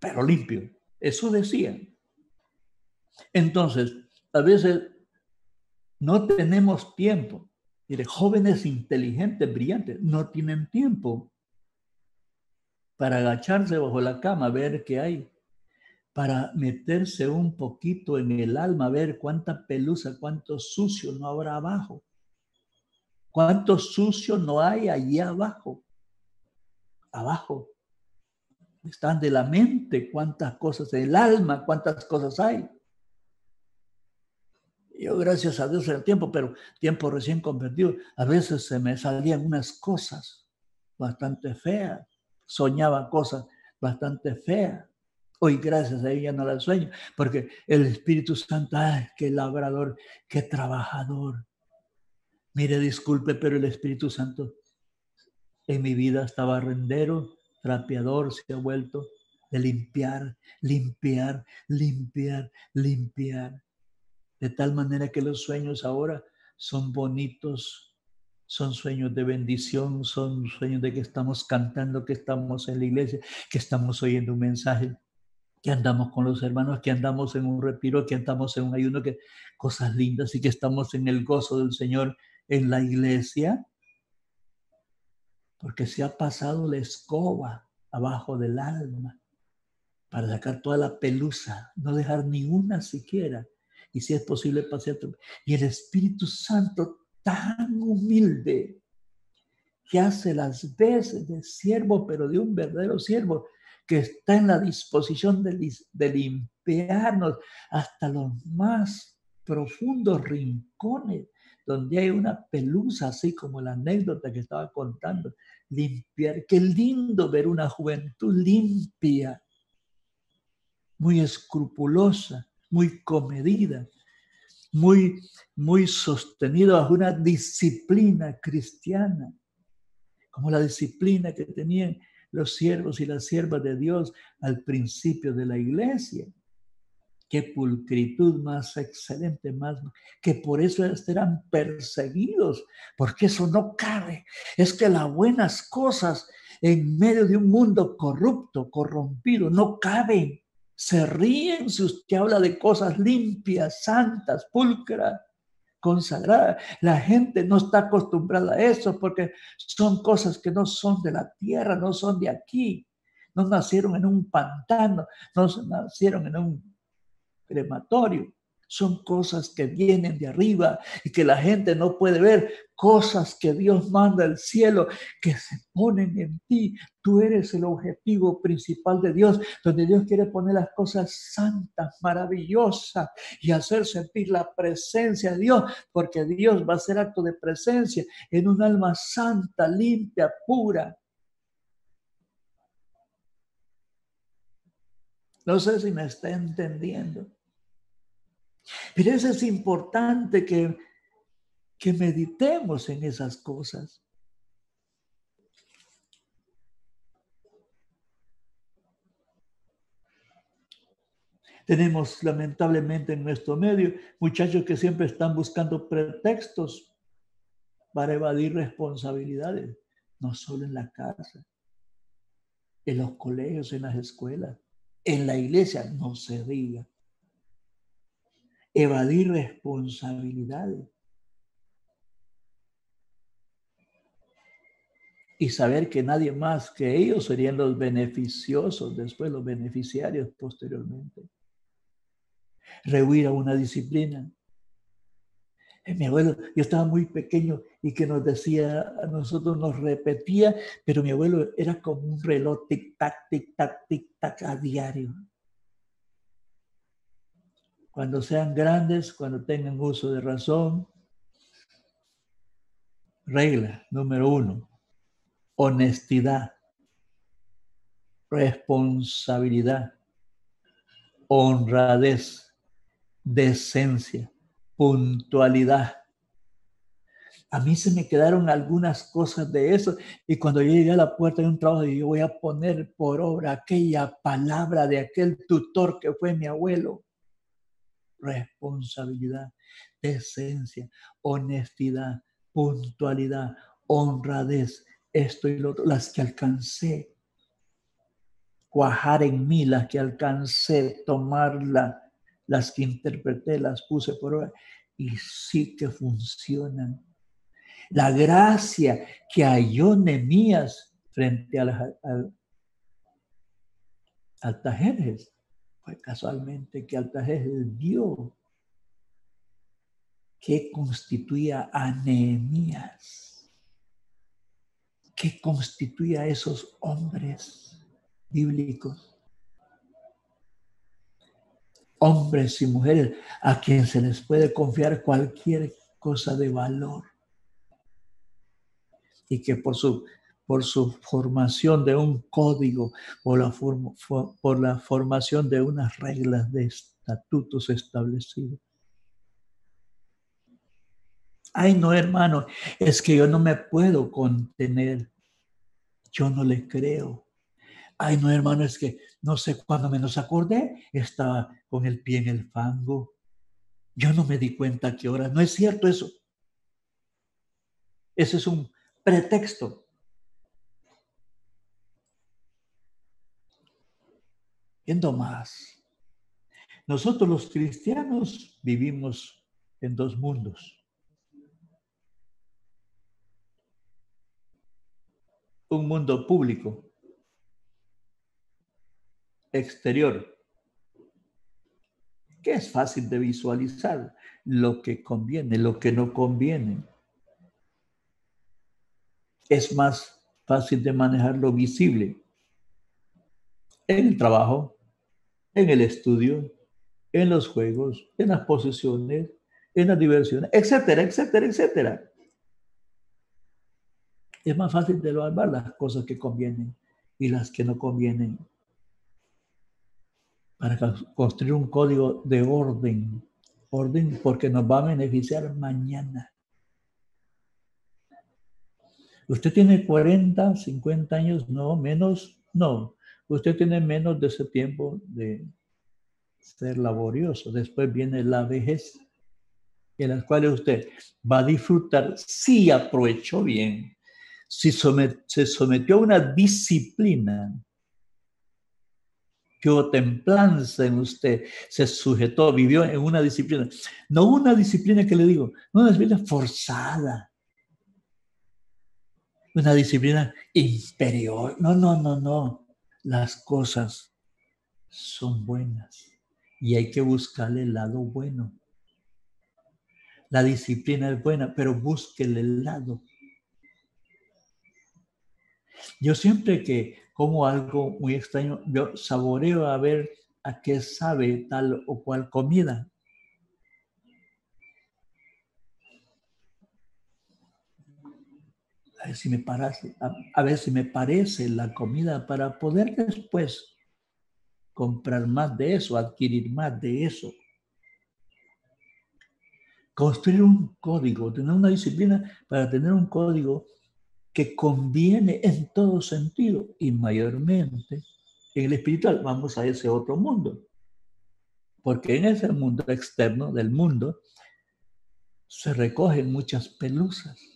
pero limpio. Eso decía. Entonces, a veces no tenemos tiempo. Mire, jóvenes inteligentes, brillantes, no tienen tiempo para agacharse bajo la cama, ver qué hay para meterse un poquito en el alma, ver cuánta pelusa, cuánto sucio no habrá abajo. Cuánto sucio no hay allí abajo. Abajo. Están de la mente, cuántas cosas, del alma, cuántas cosas hay. Yo, gracias a Dios, el tiempo, pero tiempo recién convertido, a veces se me salían unas cosas bastante feas. Soñaba cosas bastante feas Hoy, gracias a ella, no la sueño, porque el Espíritu Santo, ay, qué labrador, qué trabajador. Mire, disculpe, pero el Espíritu Santo en mi vida estaba rendero, trapeador, se ha vuelto de limpiar, limpiar, limpiar, limpiar. De tal manera que los sueños ahora son bonitos, son sueños de bendición, son sueños de que estamos cantando, que estamos en la iglesia, que estamos oyendo un mensaje que andamos con los hermanos, que andamos en un retiro, que andamos en un ayuno, que cosas lindas y que estamos en el gozo del Señor en la iglesia, porque se ha pasado la escoba abajo del alma para sacar toda la pelusa, no dejar ni una siquiera, y si es posible pasear. Y el Espíritu Santo tan humilde, que hace las veces de siervo, pero de un verdadero siervo, que está en la disposición de, limpiarnos hasta los más profundos rincones donde hay una pelusa, así como la anécdota que estaba contando, limpiar. Qué lindo ver una juventud limpia, muy escrupulosa, muy comedida, muy, muy sostenida bajo una disciplina cristiana, como la disciplina que tenían los siervos y las siervas de Dios al principio de la iglesia. Qué pulcritud más excelente, más que por eso serán perseguidos, porque eso no cabe. Es que las buenas cosas en medio de un mundo corrupto, corrompido, no caben. Se ríen si usted habla de cosas limpias, santas, pulcras consagrada. La gente no está acostumbrada a eso porque son cosas que no son de la tierra, no son de aquí. No nacieron en un pantano, no nacieron en un crematorio. Son cosas que vienen de arriba y que la gente no puede ver. Cosas que Dios manda al cielo que se ponen en ti. Tú eres el objetivo principal de Dios, donde Dios quiere poner las cosas santas, maravillosas y hacer sentir la presencia de Dios, porque Dios va a hacer acto de presencia en un alma santa, limpia, pura. No sé si me está entendiendo. Pero eso es importante que, que meditemos en esas cosas. Tenemos lamentablemente en nuestro medio muchachos que siempre están buscando pretextos para evadir responsabilidades, no solo en la casa, en los colegios, en las escuelas, en la iglesia, no se diga evadir responsabilidades. Y saber que nadie más que ellos serían los beneficiosos, después los beneficiarios posteriormente. Rehuir a una disciplina. Eh, mi abuelo, yo estaba muy pequeño y que nos decía, a nosotros nos repetía, pero mi abuelo era como un reloj, tic-tac, tic-tac, tic-tac a diario. Cuando sean grandes, cuando tengan uso de razón, regla número uno, honestidad, responsabilidad, honradez, decencia puntualidad. A mí se me quedaron algunas cosas de eso y cuando yo llegué a la puerta de un trabajo yo voy a poner por obra aquella palabra de aquel tutor que fue mi abuelo. Responsabilidad, decencia, honestidad, puntualidad, honradez, esto y lo otro, las que alcancé, cuajar en mí, las que alcancé, tomarla las que interpreté, las puse por obra y sí que funcionan. La gracia que halló Nemías frente al, al, casualmente que Altajeres vio que constituía a Nehemías, que constituía a esos hombres bíblicos hombres y mujeres a quien se les puede confiar cualquier cosa de valor. Y que por su, por su formación de un código, por la, por la formación de unas reglas de estatutos establecidos. Ay, no, hermano, es que yo no me puedo contener. Yo no le creo. Ay, no, hermano, es que no sé cuándo menos acordé, estaba con el pie en el fango. Yo no me di cuenta que ahora no es cierto eso. Ese es un pretexto. Viendo más, nosotros los cristianos vivimos en dos mundos. Un mundo público exterior, que es fácil de visualizar, lo que conviene, lo que no conviene. Es más fácil de manejar lo visible en el trabajo, en el estudio, en los juegos, en las posesiones, en las diversiones, etcétera, etcétera, etcétera. Es más fácil de evaluar las cosas que convienen y las que no convienen para construir un código de orden, orden porque nos va a beneficiar mañana. Usted tiene 40, 50 años, no, menos, no. Usted tiene menos de ese tiempo de ser laborioso. Después viene la vejez, en la cual usted va a disfrutar si aprovechó bien, si se sometió a una disciplina que templanza en usted, se sujetó, vivió en una disciplina. No una disciplina que le digo, una disciplina forzada. Una disciplina inferior. No, no, no, no. Las cosas son buenas y hay que buscarle el lado bueno. La disciplina es buena, pero búsquele el lado. Yo siempre que como algo muy extraño. Yo saboreo a ver a qué sabe tal o cual comida. A ver si me parece, a, ver si me parece la comida para poder después comprar más de eso, adquirir más de eso. Construir un código, tener una disciplina para tener un código que conviene en todo sentido y mayormente en el espiritual. Vamos a ese otro mundo. Porque en ese mundo externo del mundo se recogen muchas pelusas.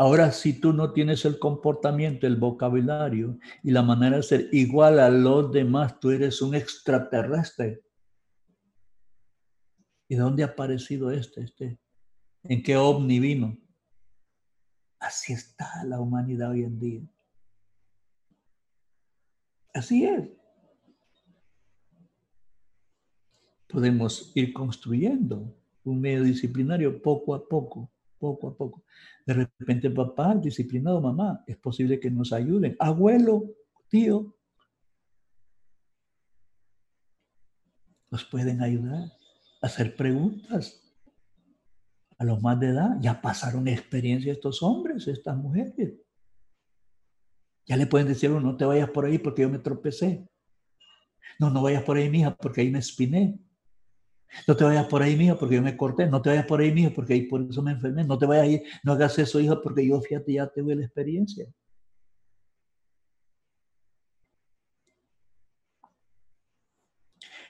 Ahora, si tú no tienes el comportamiento, el vocabulario y la manera de ser igual a los demás, tú eres un extraterrestre. ¿Y dónde ha aparecido este? este? ¿En qué ovni vino? Así está la humanidad hoy en día. Así es. Podemos ir construyendo un medio disciplinario poco a poco, poco a poco. De repente, papá, disciplinado, mamá, es posible que nos ayuden. Abuelo, tío, nos pueden ayudar a hacer preguntas a los más de edad. Ya pasaron experiencia estos hombres, estas mujeres. Ya le pueden decir, no te vayas por ahí porque yo me tropecé. No, no vayas por ahí, mija, porque ahí me espiné. No te vayas por ahí, mija, porque yo me corté. No te vayas por ahí, mija, porque ahí por eso me enfermé. No te vayas ahí, no hagas eso, hija, porque yo, fíjate, ya tuve la experiencia.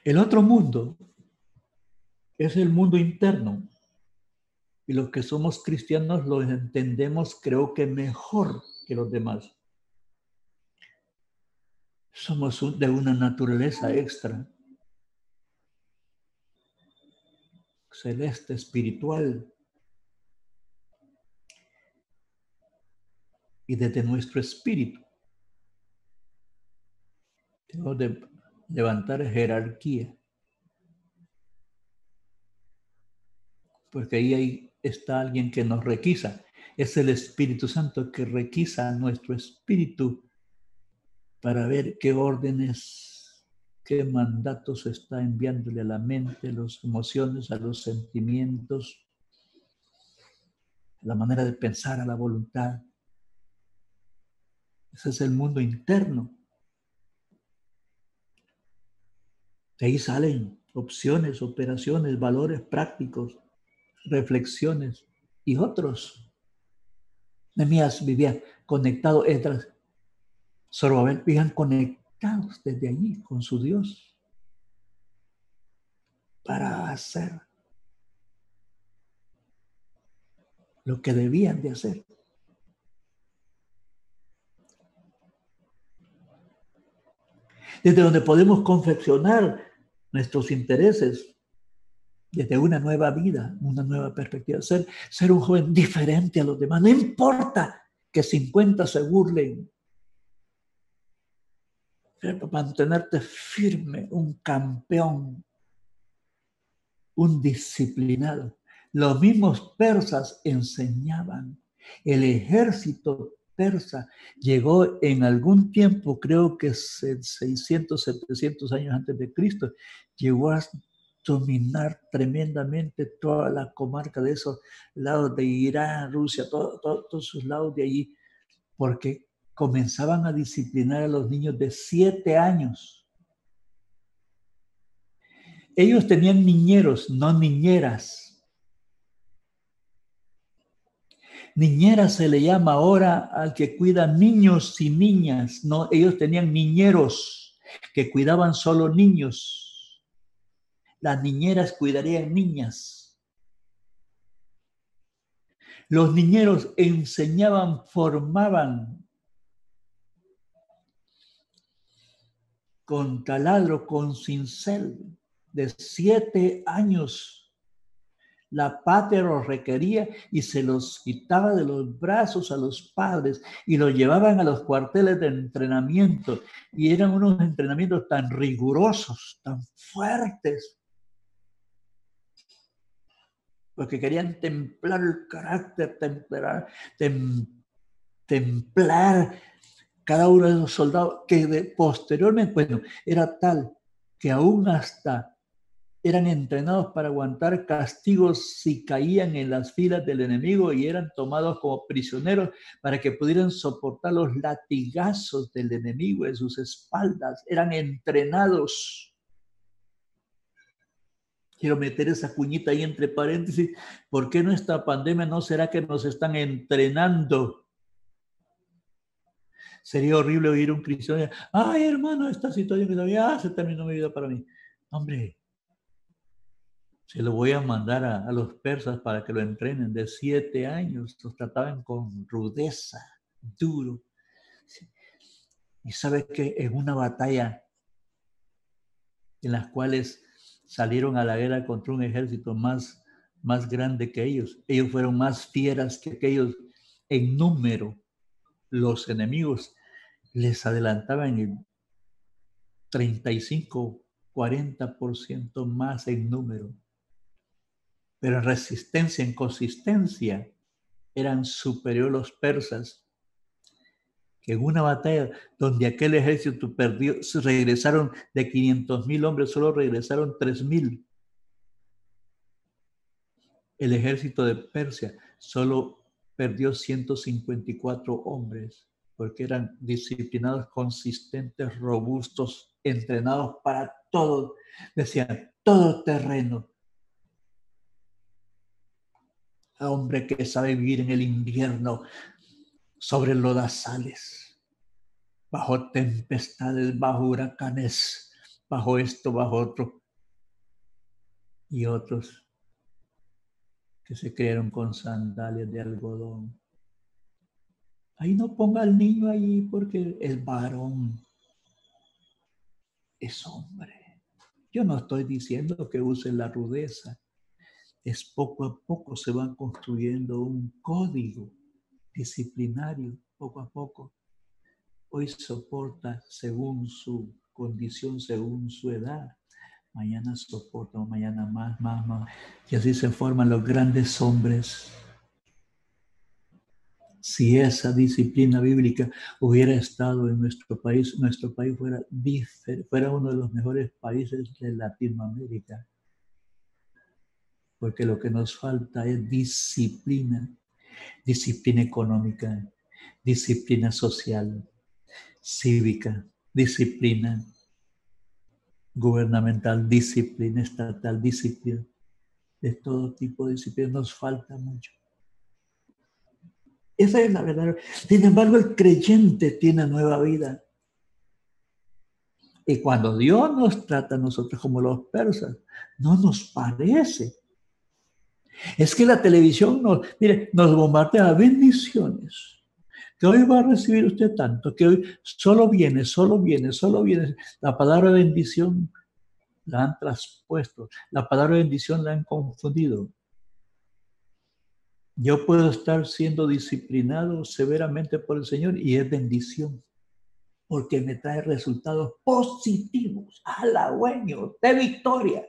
El otro mundo es el mundo interno. Y los que somos cristianos lo entendemos, creo que mejor que los demás. Somos de una naturaleza extra, celeste, espiritual. Y desde nuestro espíritu tengo de levantar jerarquía. Porque ahí está alguien que nos requisa. Es el Espíritu Santo que requisa nuestro espíritu para ver qué órdenes, qué mandatos está enviándole a la mente, a las emociones, a los sentimientos, la manera de pensar, a la voluntad. Ese es el mundo interno. De ahí salen opciones, operaciones, valores prácticos, reflexiones y otros. Nemías vivía conectado, Esdras, Zorobabel vivían conectados desde allí con su Dios para hacer lo que debían de hacer. Desde donde podemos confeccionar nuestros intereses desde una nueva vida, una nueva perspectiva. Ser, ser un joven diferente a los demás. No importa que 50 se burlen. Mantenerte firme, un campeón, un disciplinado. Los mismos persas enseñaban. El ejército persa llegó en algún tiempo, creo que 600, 700 años antes de Cristo, llegó a dominar tremendamente toda la comarca de esos lados de Irán, Rusia, todos esos lados de allí, porque comenzaban a disciplinar a los niños de siete años. Ellos tenían niñeros, no niñeras. Niñera se le llama ahora al que cuida niños y niñas. No, ellos tenían niñeros que cuidaban solo niños. Las niñeras cuidarían niñas. Los niñeros enseñaban, formaban con taladro, con cincel, de siete años la patria los requería y se los quitaba de los brazos a los padres y los llevaban a los cuarteles de entrenamiento. Y eran unos entrenamientos tan rigurosos, tan fuertes, porque querían templar el carácter, templar, templar cada uno de los soldados, que posteriormente, bueno, era tal que aún hasta eran entrenados para aguantar castigos si caían en las filas del enemigo y eran tomados como prisioneros para que pudieran soportar los latigazos del enemigo en sus espaldas. Eran entrenados. Quiero meter esa cuñita ahí entre paréntesis. ¿Por qué nuestra pandemia no será que nos están entrenando? Sería horrible oír un cristiano, ay hermano, esta situación que todavía se terminó mi vida para mí. Hombre, se lo voy a mandar a, los persas para que lo entrenen de siete años. Los trataban con rudeza, duro. Y sabe que en una batalla en las cuales salieron a la guerra contra un ejército más, más grande que ellos, ellos fueron más fieras que aquellos en número. Los enemigos les adelantaban el 35, 40% más en número. pero en resistencia, en consistencia, eran superiores los persas. Que en una batalla donde aquel ejército perdió, regresaron de 500 mil hombres, solo regresaron 3 mil. El ejército de Persia solo perdió 154 hombres porque eran disciplinados, consistentes, robustos, entrenados para todo. Decían, todo terreno. Hombre que sabe vivir en el invierno sobre lodazales, bajo tempestades, bajo huracanes, bajo esto, bajo otro. Y otros que se crearon con sandalias de algodón Ahí no ponga al niño ahí porque el varón es hombre. Yo no estoy diciendo que use la rudeza. Es poco a poco se va construyendo un código disciplinario, poco a poco. Hoy soporta según su condición, según su edad. Mañana soporta, mañana más, más, más. Y así se forman los grandes hombres si esa disciplina bíblica hubiera estado en nuestro país, nuestro país fuera, fuera uno de los mejores países de Latinoamérica. Porque lo que nos falta es disciplina, disciplina económica, disciplina social, cívica, disciplina gubernamental, disciplina estatal, disciplina de todo tipo de disciplina. Nos falta mucho. Esa es la verdad. Sin embargo, el creyente tiene nueva vida. Y cuando Dios nos trata a nosotros como los persas, no nos parece. Es que la televisión nos, mire, nos bombardea bendiciones. Que hoy va a recibir usted tanto, que hoy solo viene, solo viene, solo viene. La palabra bendición la han traspuesto, la palabra bendición la han confundido. Yo puedo estar siendo disciplinado severamente por el Señor y es bendición, porque me trae resultados positivos, halagüeños, de victoria.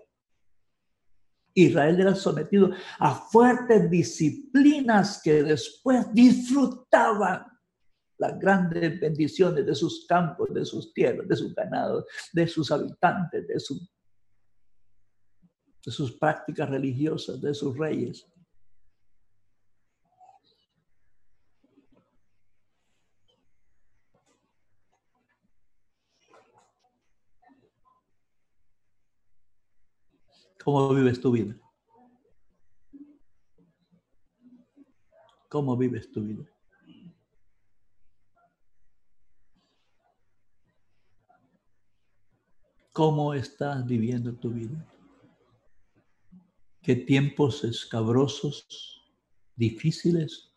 Israel era sometido a fuertes disciplinas que después disfrutaban las grandes bendiciones de sus campos, de sus tierras, de sus ganados, de sus habitantes, de, de sus prácticas religiosas, de sus reyes. ¿Cómo vives tu vida? ¿Cómo vives tu vida? ¿Cómo estás viviendo tu vida? ¿Qué tiempos escabrosos, difíciles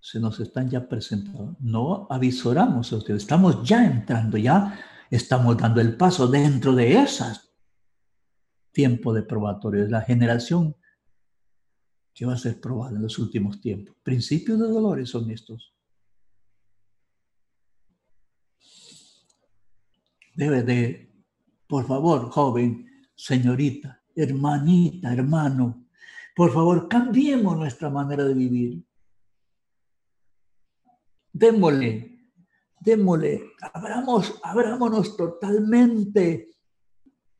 se nos están ya presentando? No avisoramos a ustedes, estamos ya entrando, ya estamos dando el paso dentro de esas tiempo de probatorio, es la generación que va a ser probada en los últimos tiempos. Principios de dolores son estos. Debe de, por favor, joven, señorita, hermanita, hermano, por favor, cambiemos nuestra manera de vivir. Démosle, démosle, abramos, abrámonos totalmente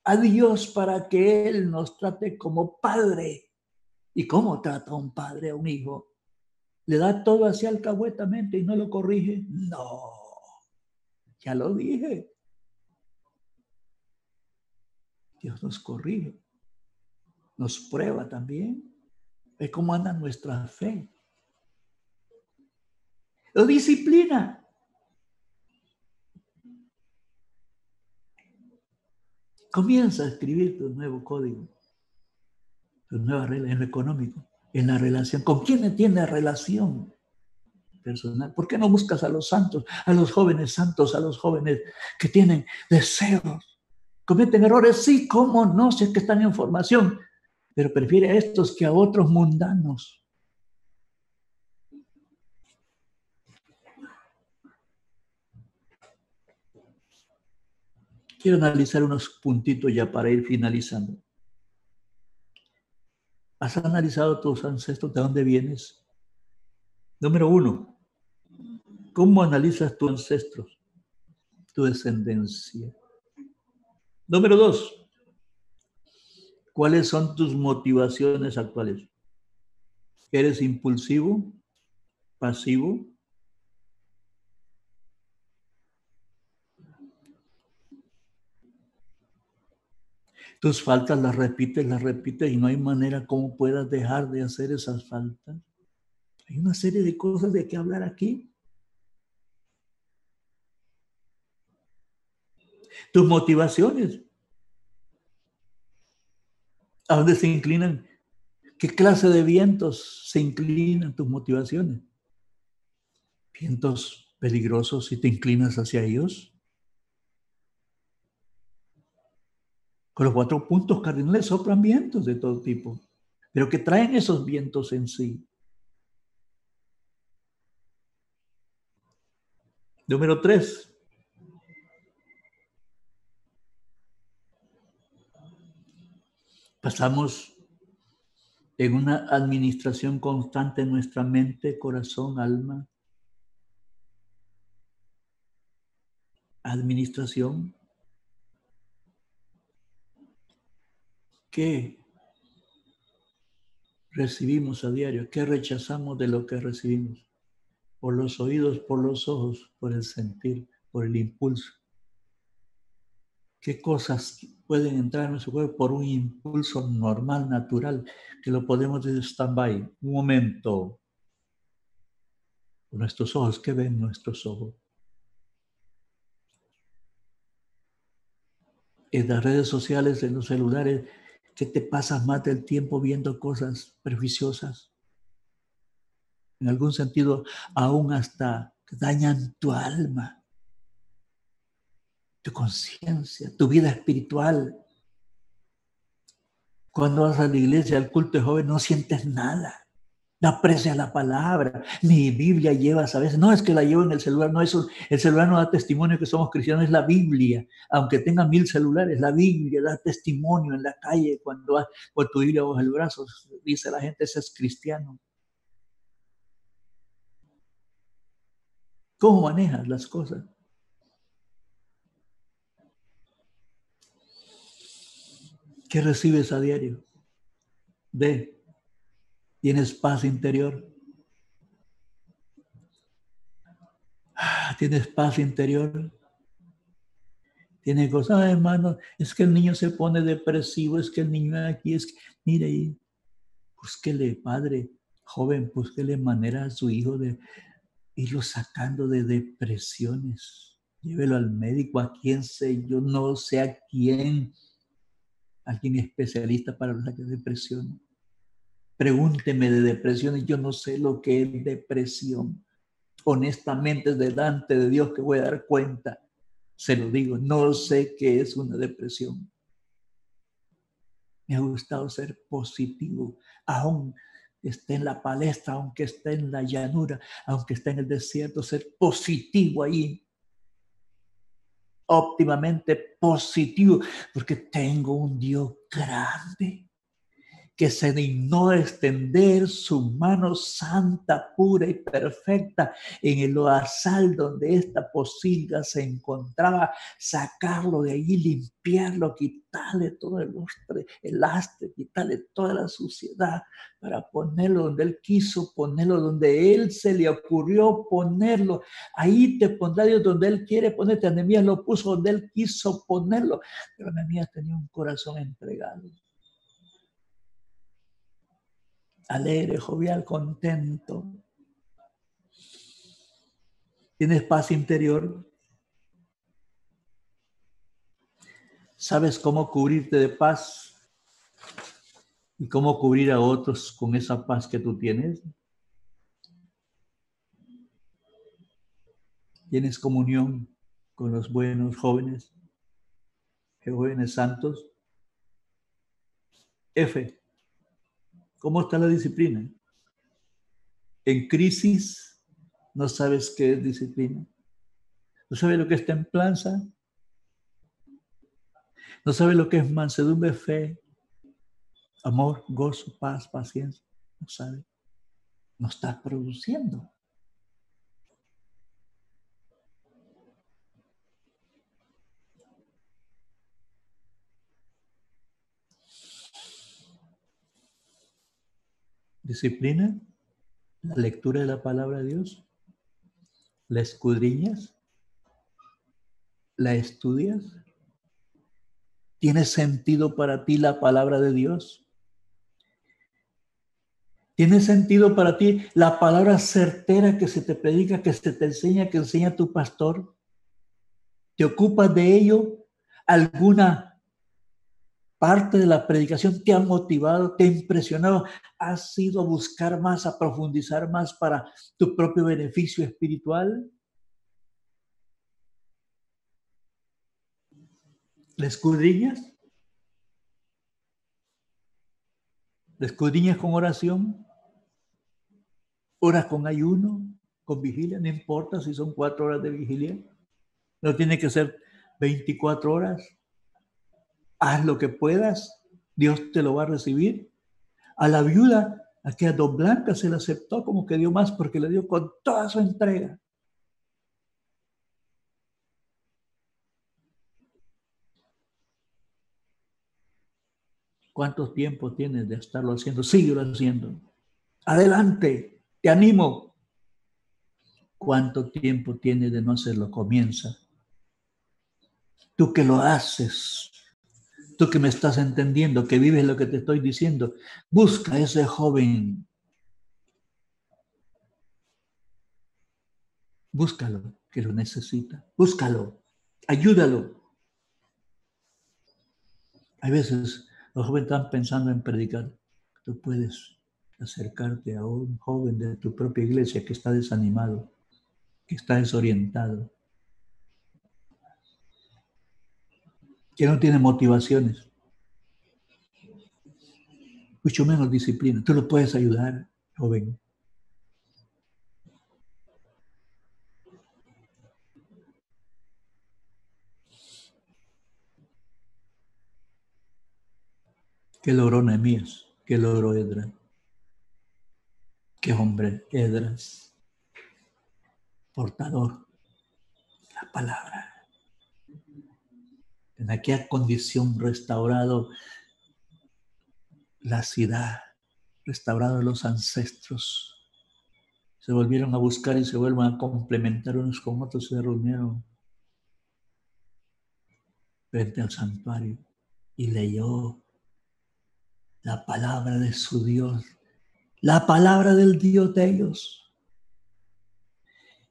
a Dios para que Él nos trate como padre. ¿Y cómo trata un padre a un hijo? ¿Le da todo así alcahuetamente y no lo corrige? No, ya lo dije. Dios nos corrige, nos prueba también. Ve cómo anda nuestra fe. Lo disciplina. Comienza a escribir tu nuevo código, tu nueva regla en lo económico, en la relación. ¿Con quién tiene relación personal? ¿Por qué no buscas a los santos, a los jóvenes santos, a los jóvenes que tienen deseos? ¿Cometen errores? Sí, ¿cómo no? Si es que están en formación, pero prefiere a estos que a otros mundanos. Quiero analizar unos puntitos ya para ir finalizando. ¿Has analizado tus ancestros? ¿De dónde vienes? Número uno, ¿cómo analizas tus ancestros, tu descendencia? Número dos, ¿cuáles son tus motivaciones actuales? ¿Eres impulsivo? ¿Pasivo? Tus faltas las repites, las repites y no hay manera como puedas dejar de hacer esas faltas. Hay una serie de cosas de que hablar aquí. Tus motivaciones. ¿A dónde se inclinan? ¿Qué clase de vientos se inclinan tus motivaciones? ¿Vientos peligrosos si te inclinas hacia ellos? Con los cuatro puntos cardinales soplan vientos de todo tipo, pero que traen esos vientos en sí. Número tres. Pasamos en una administración constante en nuestra mente, corazón, alma. Administración ¿Qué recibimos a diario? ¿Qué rechazamos de lo que recibimos? Por los oídos, por los ojos, por el sentir, por el impulso. ¿Qué cosas pueden entrar en nuestro cuerpo por un impulso normal, natural, que lo podemos decir stand-by? Un momento. Nuestros ojos, ¿qué ven nuestros ojos? En las redes sociales, en los celulares, que te pasas más del tiempo viendo cosas perjuiciosas. En algún sentido, aún hasta dañan tu alma, tu conciencia, tu vida espiritual. Cuando vas a la iglesia, al culto de joven, no sientes nada no aprecia la palabra, ni Biblia llevas a veces, no es que la llevo en el celular, no eso, el celular no da testimonio que somos cristianos, es la Biblia, aunque tenga mil celulares, la Biblia da testimonio en la calle cuando vas por tu Biblia bajo el brazo, dice la gente, ese es cristiano. ¿Cómo manejas las cosas? ¿Qué recibes a diario? De Tienes paz interior. Ah, tienes paz interior. Tienes cosas, hermano, es que el niño se pone depresivo, es que el niño aquí es que, mire, ahí, búsquele, padre, joven, búsquele manera a su hijo de irlo sacando de depresiones. Llévelo al médico, a quien sé, yo no sé a quién, alguien especialista para los de depresión. Pregúnteme de depresión y yo no sé lo que es depresión. Honestamente, delante de Dios que voy a dar cuenta, se lo digo, no sé qué es una depresión. Me ha gustado ser positivo, aún esté en la palestra, aunque esté en la llanura, aunque esté en el desierto, ser positivo ahí. Óptimamente positivo, porque tengo un Dios grande que se dignó extender su mano santa, pura y perfecta en el oasal donde esta posilga se encontraba, sacarlo de allí, limpiarlo, quitarle todo el lustre, el astre, quitarle toda la suciedad para ponerlo donde él quiso ponerlo, donde él se le ocurrió ponerlo. Ahí te pondrá Dios donde él quiere ponerte. Anemías lo puso donde él quiso ponerlo, pero Anemías tenía un corazón entregado alegre, jovial, contento. Tienes paz interior. Sabes cómo cubrirte de paz y cómo cubrir a otros con esa paz que tú tienes. Tienes comunión con los buenos jóvenes, jóvenes santos. F. ¿Cómo está la disciplina? En crisis no sabes qué es disciplina. No sabes lo que es templanza. No sabes lo que es mansedumbre, fe. amor, gozo, paz, paciencia. No sabe. No está produciendo. Disciplina, la lectura de la palabra de Dios, la escudriñas, la estudias. ¿Tiene sentido para ti la palabra de Dios? ¿Tiene sentido para ti la palabra certera que se te predica, que se te enseña, que enseña tu pastor? ¿Te ocupas de ello? ¿Alguna parte de la predicación te ha motivado, te ha impresionado? ¿Has ido a buscar más, a profundizar más para tu propio beneficio espiritual? ¿Le escudriñas? ¿Le escudriñas con oración? ¿Oras con ayuno? ¿Con vigilia? No importa si son cuatro horas de vigilia. No tiene que ser 24 horas. Haz lo que puedas. Dios te lo va a recibir. A la viuda, aquella dos blancas, se le aceptó como que dio más porque le dio con toda su entrega. ¿Cuánto tiempo tienes de estarlo haciendo? Síguelo haciendo. Adelante, te animo. ¿Cuánto tiempo tienes de no hacerlo? Comienza. Tú que lo haces, tú que me estás entendiendo, que vives lo que te estoy diciendo, busca a ese joven. Búscalo, que lo necesita. Búscalo, ayúdalo. Hay veces los jóvenes están pensando en predicar. Tú puedes acercarte a un joven de tu propia iglesia que está desanimado, que está desorientado, que no tiene motivaciones, mucho menos disciplina. Tú lo puedes ayudar, joven. ¿Qué logró Nehemías? ¿Qué logró Edras? ¿Qué hombre Edras? Portador la palabra. En aquella condición restaurado la ciudad, restaurado los ancestros. Se volvieron a buscar y se vuelven a complementar unos con otros, se reunieron frente al santuario y leyó la palabra de su Dios, la palabra del Dios de ellos.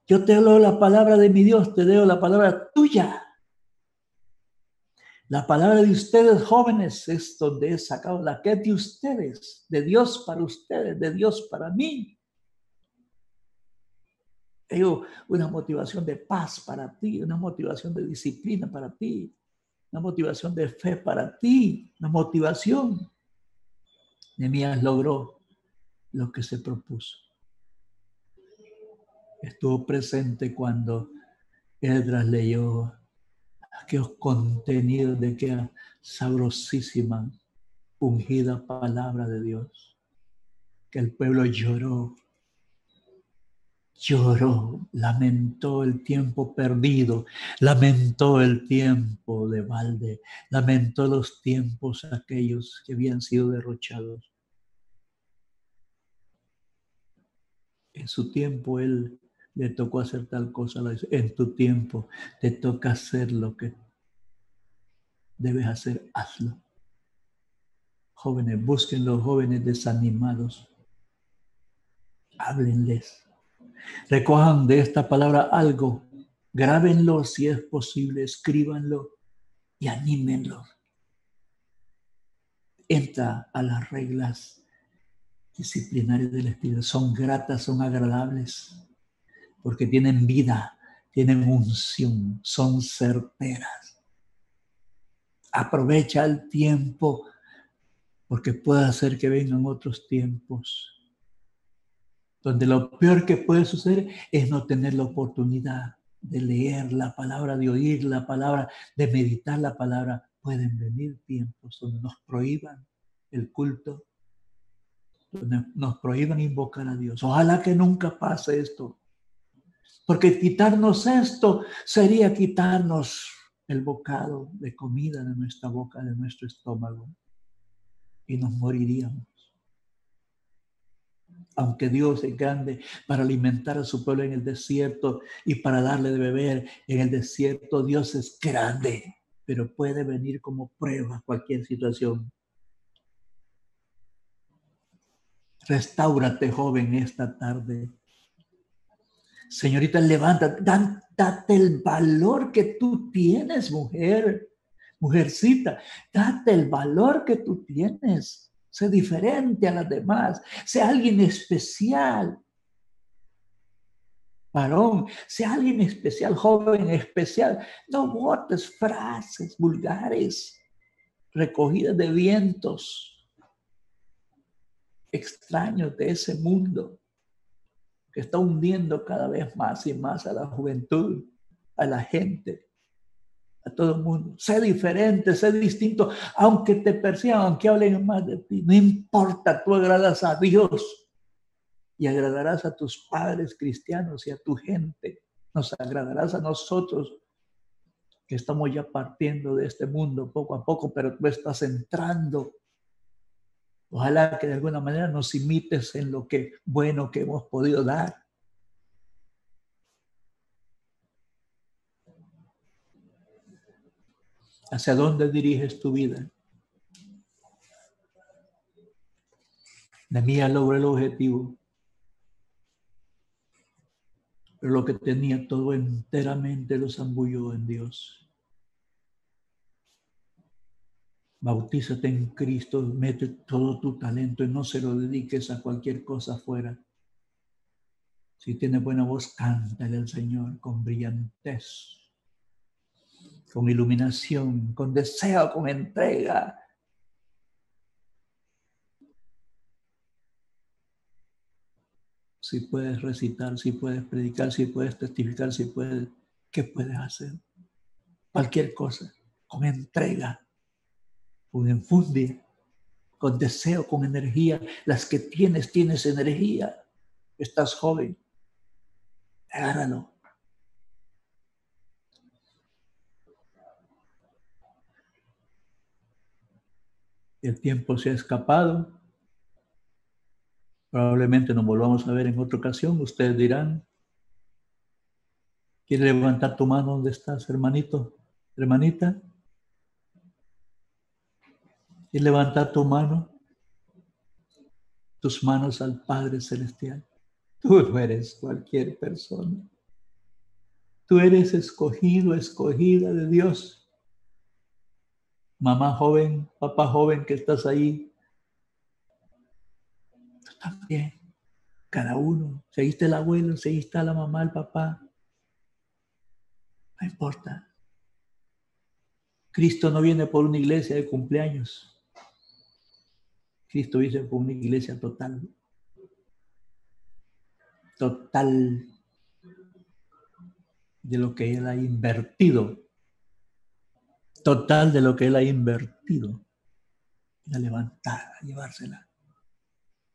Yo te leo la palabra de mi Dios, te leo la palabra tuya. La palabra de ustedes jóvenes es donde he sacado la que de ustedes, de Dios para ustedes, de Dios para mí. Tengo una motivación de paz para ti, una motivación de disciplina para ti, una motivación de fe para ti, una motivación Nehemías logró lo que se propuso. Estuvo presente cuando Edras leyó aquellos contenidos de aquella sabrosísima, ungida palabra de Dios, que el pueblo lloró, lloró, lamentó el tiempo perdido, lamentó el tiempo de balde, lamentó los tiempos aquellos que habían sido derrochados. En su tiempo él le tocó hacer tal cosa, en tu tiempo te toca hacer lo que debes hacer, hazlo. Jóvenes, busquen los jóvenes desanimados, háblenles Recojan de esta palabra algo, grábenlo si es posible, escríbanlo y anímenlo. Entra a las reglas disciplinarias del Espíritu. Son gratas, son agradables, porque tienen vida, tienen unción, son certeras. Aprovecha el tiempo, porque puede hacer que vengan otros tiempos donde lo peor que puede suceder es no tener la oportunidad de leer la palabra, de oír la palabra, de meditar la palabra. Pueden venir tiempos donde nos prohíban el culto, nos prohíban invocar a Dios. Ojalá que nunca pase esto. Porque quitarnos esto sería quitarnos el bocado de comida de nuestra boca, de nuestro estómago. Y nos moriríamos. Aunque Dios es grande para alimentar a su pueblo en el desierto y para darle de beber en el desierto, Dios es grande, pero puede venir como prueba cualquier situación. Restáurate, joven, esta tarde. Señorita, levanta, date el valor que tú tienes, mujer, mujercita, date el valor que tú tienes. Sé diferente a las demás, sé alguien especial. Varón, sea alguien especial, joven especial. No botes frases vulgares, recogidas de vientos extraños de ese mundo que está hundiendo cada vez más y más a la juventud, a la gente, a todo el mundo. Sé diferente, sé distinto, aunque te persigan, aunque hablen más de ti, no importa, tú agradas a Dios y agradarás a tus padres cristianos y a tu gente. Nos agradarás a nosotros que estamos ya partiendo de este mundo poco a poco, pero tú estás entrando Ojalá que de alguna manera nos imites en lo que bueno que hemos podido dar. ¿Hacia dónde diriges tu vida? De mía logré el objetivo. Pero lo que tenía todo enteramente lo zambulló en Dios. Bautízate en Cristo, mete todo tu talento y no se lo dediques a cualquier cosa afuera. Si tiene buena voz, cántale al Señor con brillantez, con iluminación, con deseo, con entrega. Si puedes recitar, si puedes predicar, si puedes testificar, si puedes, ¿qué puedes hacer? Cualquier cosa, con entrega con enfundia, con deseo, con energía. Las que tienes, tienes energía. Estás joven. Agárralo. El tiempo se ha escapado. Probablemente nos volvamos a ver en otra ocasión. Ustedes dirán, ¿quieres levantar tu mano donde estás, hermanito? Hermanita y levanta tu mano, tus manos al Padre Celestial. Tú no eres cualquier persona. Tú eres escogido, escogida de Dios. Mamá joven, papá joven que estás ahí. Tú también. Cada uno. Seguiste el abuelo, seguiste a la mamá, el papá. No importa. Cristo no viene por una iglesia de cumpleaños. Cristo dice fue una iglesia total. Total de lo que Él ha invertido. Total de lo que Él ha invertido. La levantar, a llevársela.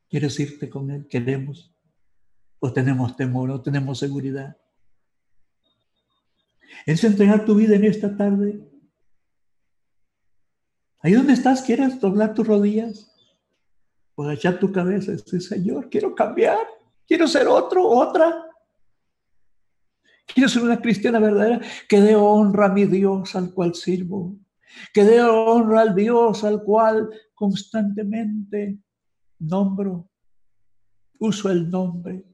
¿Quieres irte con Él? ¿Queremos? ¿O tenemos temor? ¿O tenemos seguridad? ¿Es entregar tu vida en esta tarde? Ahí donde estás, ¿quieres doblar tus rodillas? Pues echar tu cabeza Señor, quiero cambiar, quiero ser otro, otra. Quiero ser una cristiana verdadera que dé honra a mi Dios al cual sirvo, que dé honra al Dios al cual constantemente nombro, uso el nombre.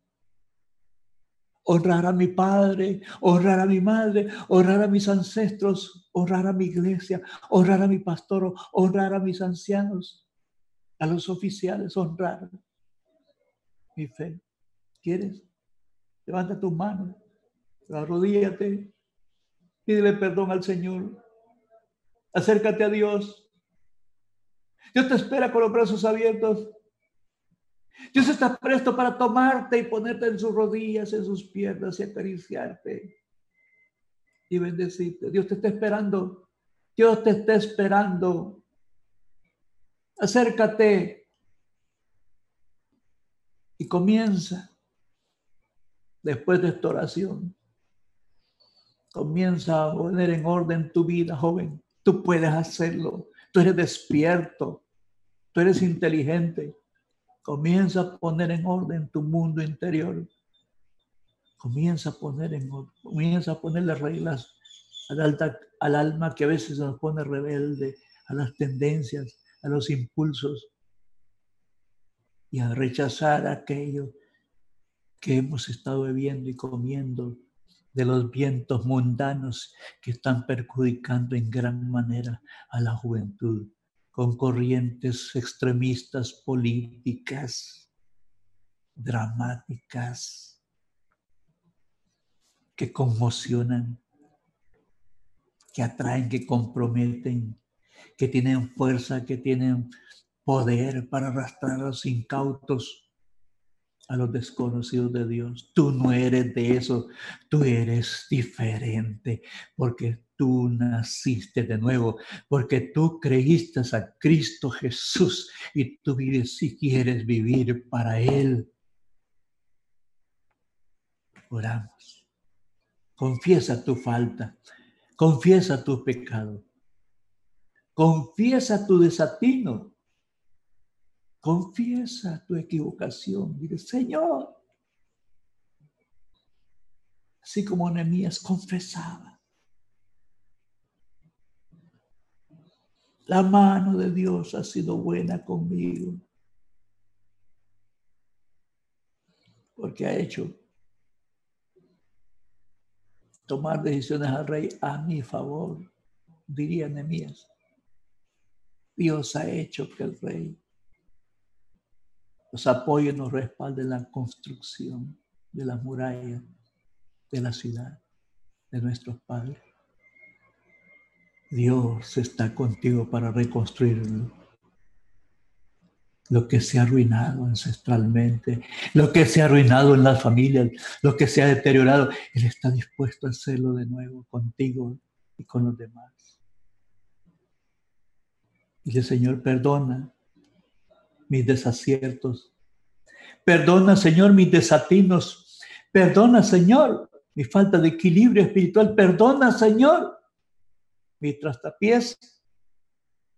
Honrar a mi padre, honrar a mi madre, honrar a mis ancestros, honrar a mi iglesia, honrar a mi pastor, honrar a mis ancianos a los oficiales honrar mi fe. ¿Quieres? Levanta tus manos, arrodíllate, pídele perdón al Señor, acércate a Dios. Dios te espera con los brazos abiertos. Dios está presto para tomarte y ponerte en sus rodillas, en sus piernas y acariciarte y bendecirte. Dios te está esperando. Dios te está esperando Acércate y comienza después de esta oración. Comienza a poner en orden tu vida, joven. Tú puedes hacerlo. Tú eres despierto. Tú eres inteligente. Comienza a poner en orden tu mundo interior. Comienza a poner en comienza a ponerle reglas al, al alma que a veces nos pone rebelde, a las tendencias, a los impulsos y a rechazar aquello que hemos estado bebiendo y comiendo de los vientos mundanos que están perjudicando en gran manera a la juventud con corrientes extremistas políticas, dramáticas, que conmocionan, que atraen, que comprometen, que tienen fuerza, que tienen poder para arrastrar a los incautos, a los desconocidos de Dios. Tú no eres de eso, tú eres diferente, porque tú naciste de nuevo, porque tú creíste a Cristo Jesús y tú vives si quieres vivir para Él. Oramos. Confiesa tu falta, confiesa tu pecado, confiesa tu desatino, confiesa tu equivocación. Dile, Señor, así como Nehemías confesaba La mano de Dios ha sido buena conmigo. Porque ha hecho tomar decisiones al rey a mi favor, diría Nehemías. Dios ha hecho que el rey nos apoye nos respalde en la construcción de la muralla de la ciudad de nuestros padres. Dios está contigo para reconstruir lo que se ha arruinado ancestralmente, lo que se ha arruinado en las familias, lo que se ha deteriorado. Él está dispuesto a hacerlo de nuevo contigo y con los demás. Y Señor, perdona mis desaciertos. Perdona, Señor, mis desatinos. Perdona, Señor, mi falta de equilibrio espiritual. Perdona, Señor, mis trastapiés,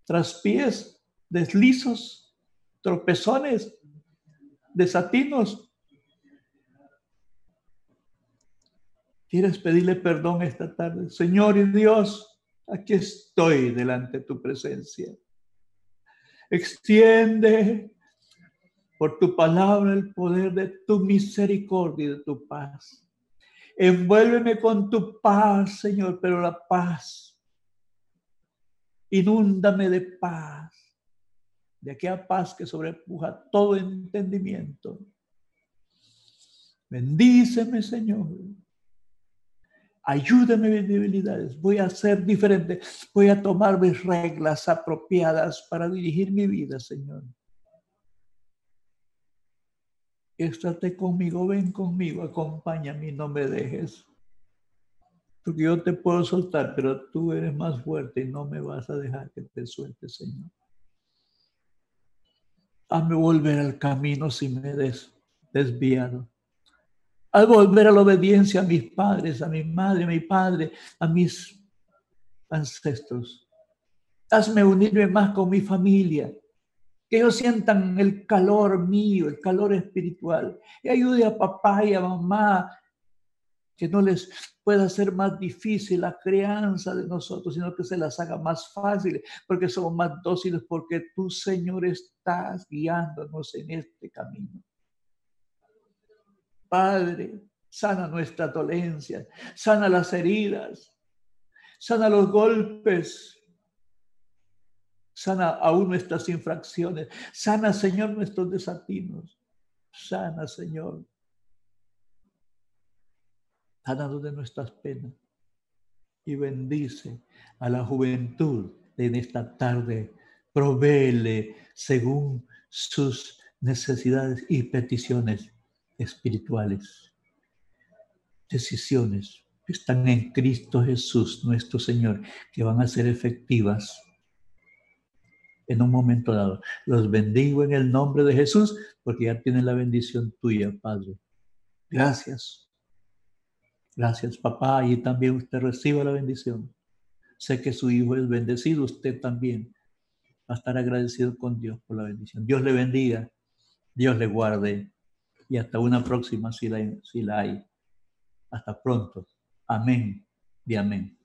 traspiés, deslizos, tropezones, desatinos. ¿Quieres pedirle perdón esta tarde? Señor y Dios, aquí estoy delante de tu presencia. Extiende por tu palabra el poder de tu misericordia y de tu paz. Envuélveme con tu paz, Señor, pero la paz Inúndame de paz, de aquella paz que sobrepuja todo entendimiento. Bendíceme, Señor. Ayúdame mis debilidades. Voy a ser diferente. Voy a tomar mis reglas apropiadas para dirigir mi vida, Señor. Estate conmigo, ven conmigo, acompáñame, no me dejes. Porque yo te puedo soltar, pero tú eres más fuerte y no me vas a dejar que te suelte, Señor. Hazme volver al camino si me des desviado. Al volver a la obediencia a mis padres, a mi madre, a mi padre, a mis ancestros. Hazme unirme más con mi familia. Que ellos sientan el calor mío, el calor espiritual. Y ayude a papá y a mamá que no les pueda ser más difícil la crianza de nosotros, sino que se las haga más fácil, porque somos más dóciles, porque tú, Señor, estás guiándonos en este camino. Padre, sana nuestra dolencia, sana las heridas, sana los golpes, sana aún nuestras infracciones, sana, Señor, nuestros desatinos, sana, Señor, sanado de nuestras penas y bendice a la juventud en esta tarde. Provéele según sus necesidades y peticiones espirituales. Decisiones que están en Cristo Jesús, nuestro Señor, que van a ser efectivas en un momento dado. Los bendigo en el nombre de Jesús porque ya tienen la bendición tuya, Padre. Gracias. Gracias, papá. Y también usted reciba la bendición. Sé que su hijo es bendecido, usted también va a estar agradecido con Dios por la bendición. Dios le bendiga, Dios le guarde y hasta una próxima si la, si la hay. Hasta pronto. Amén y amén.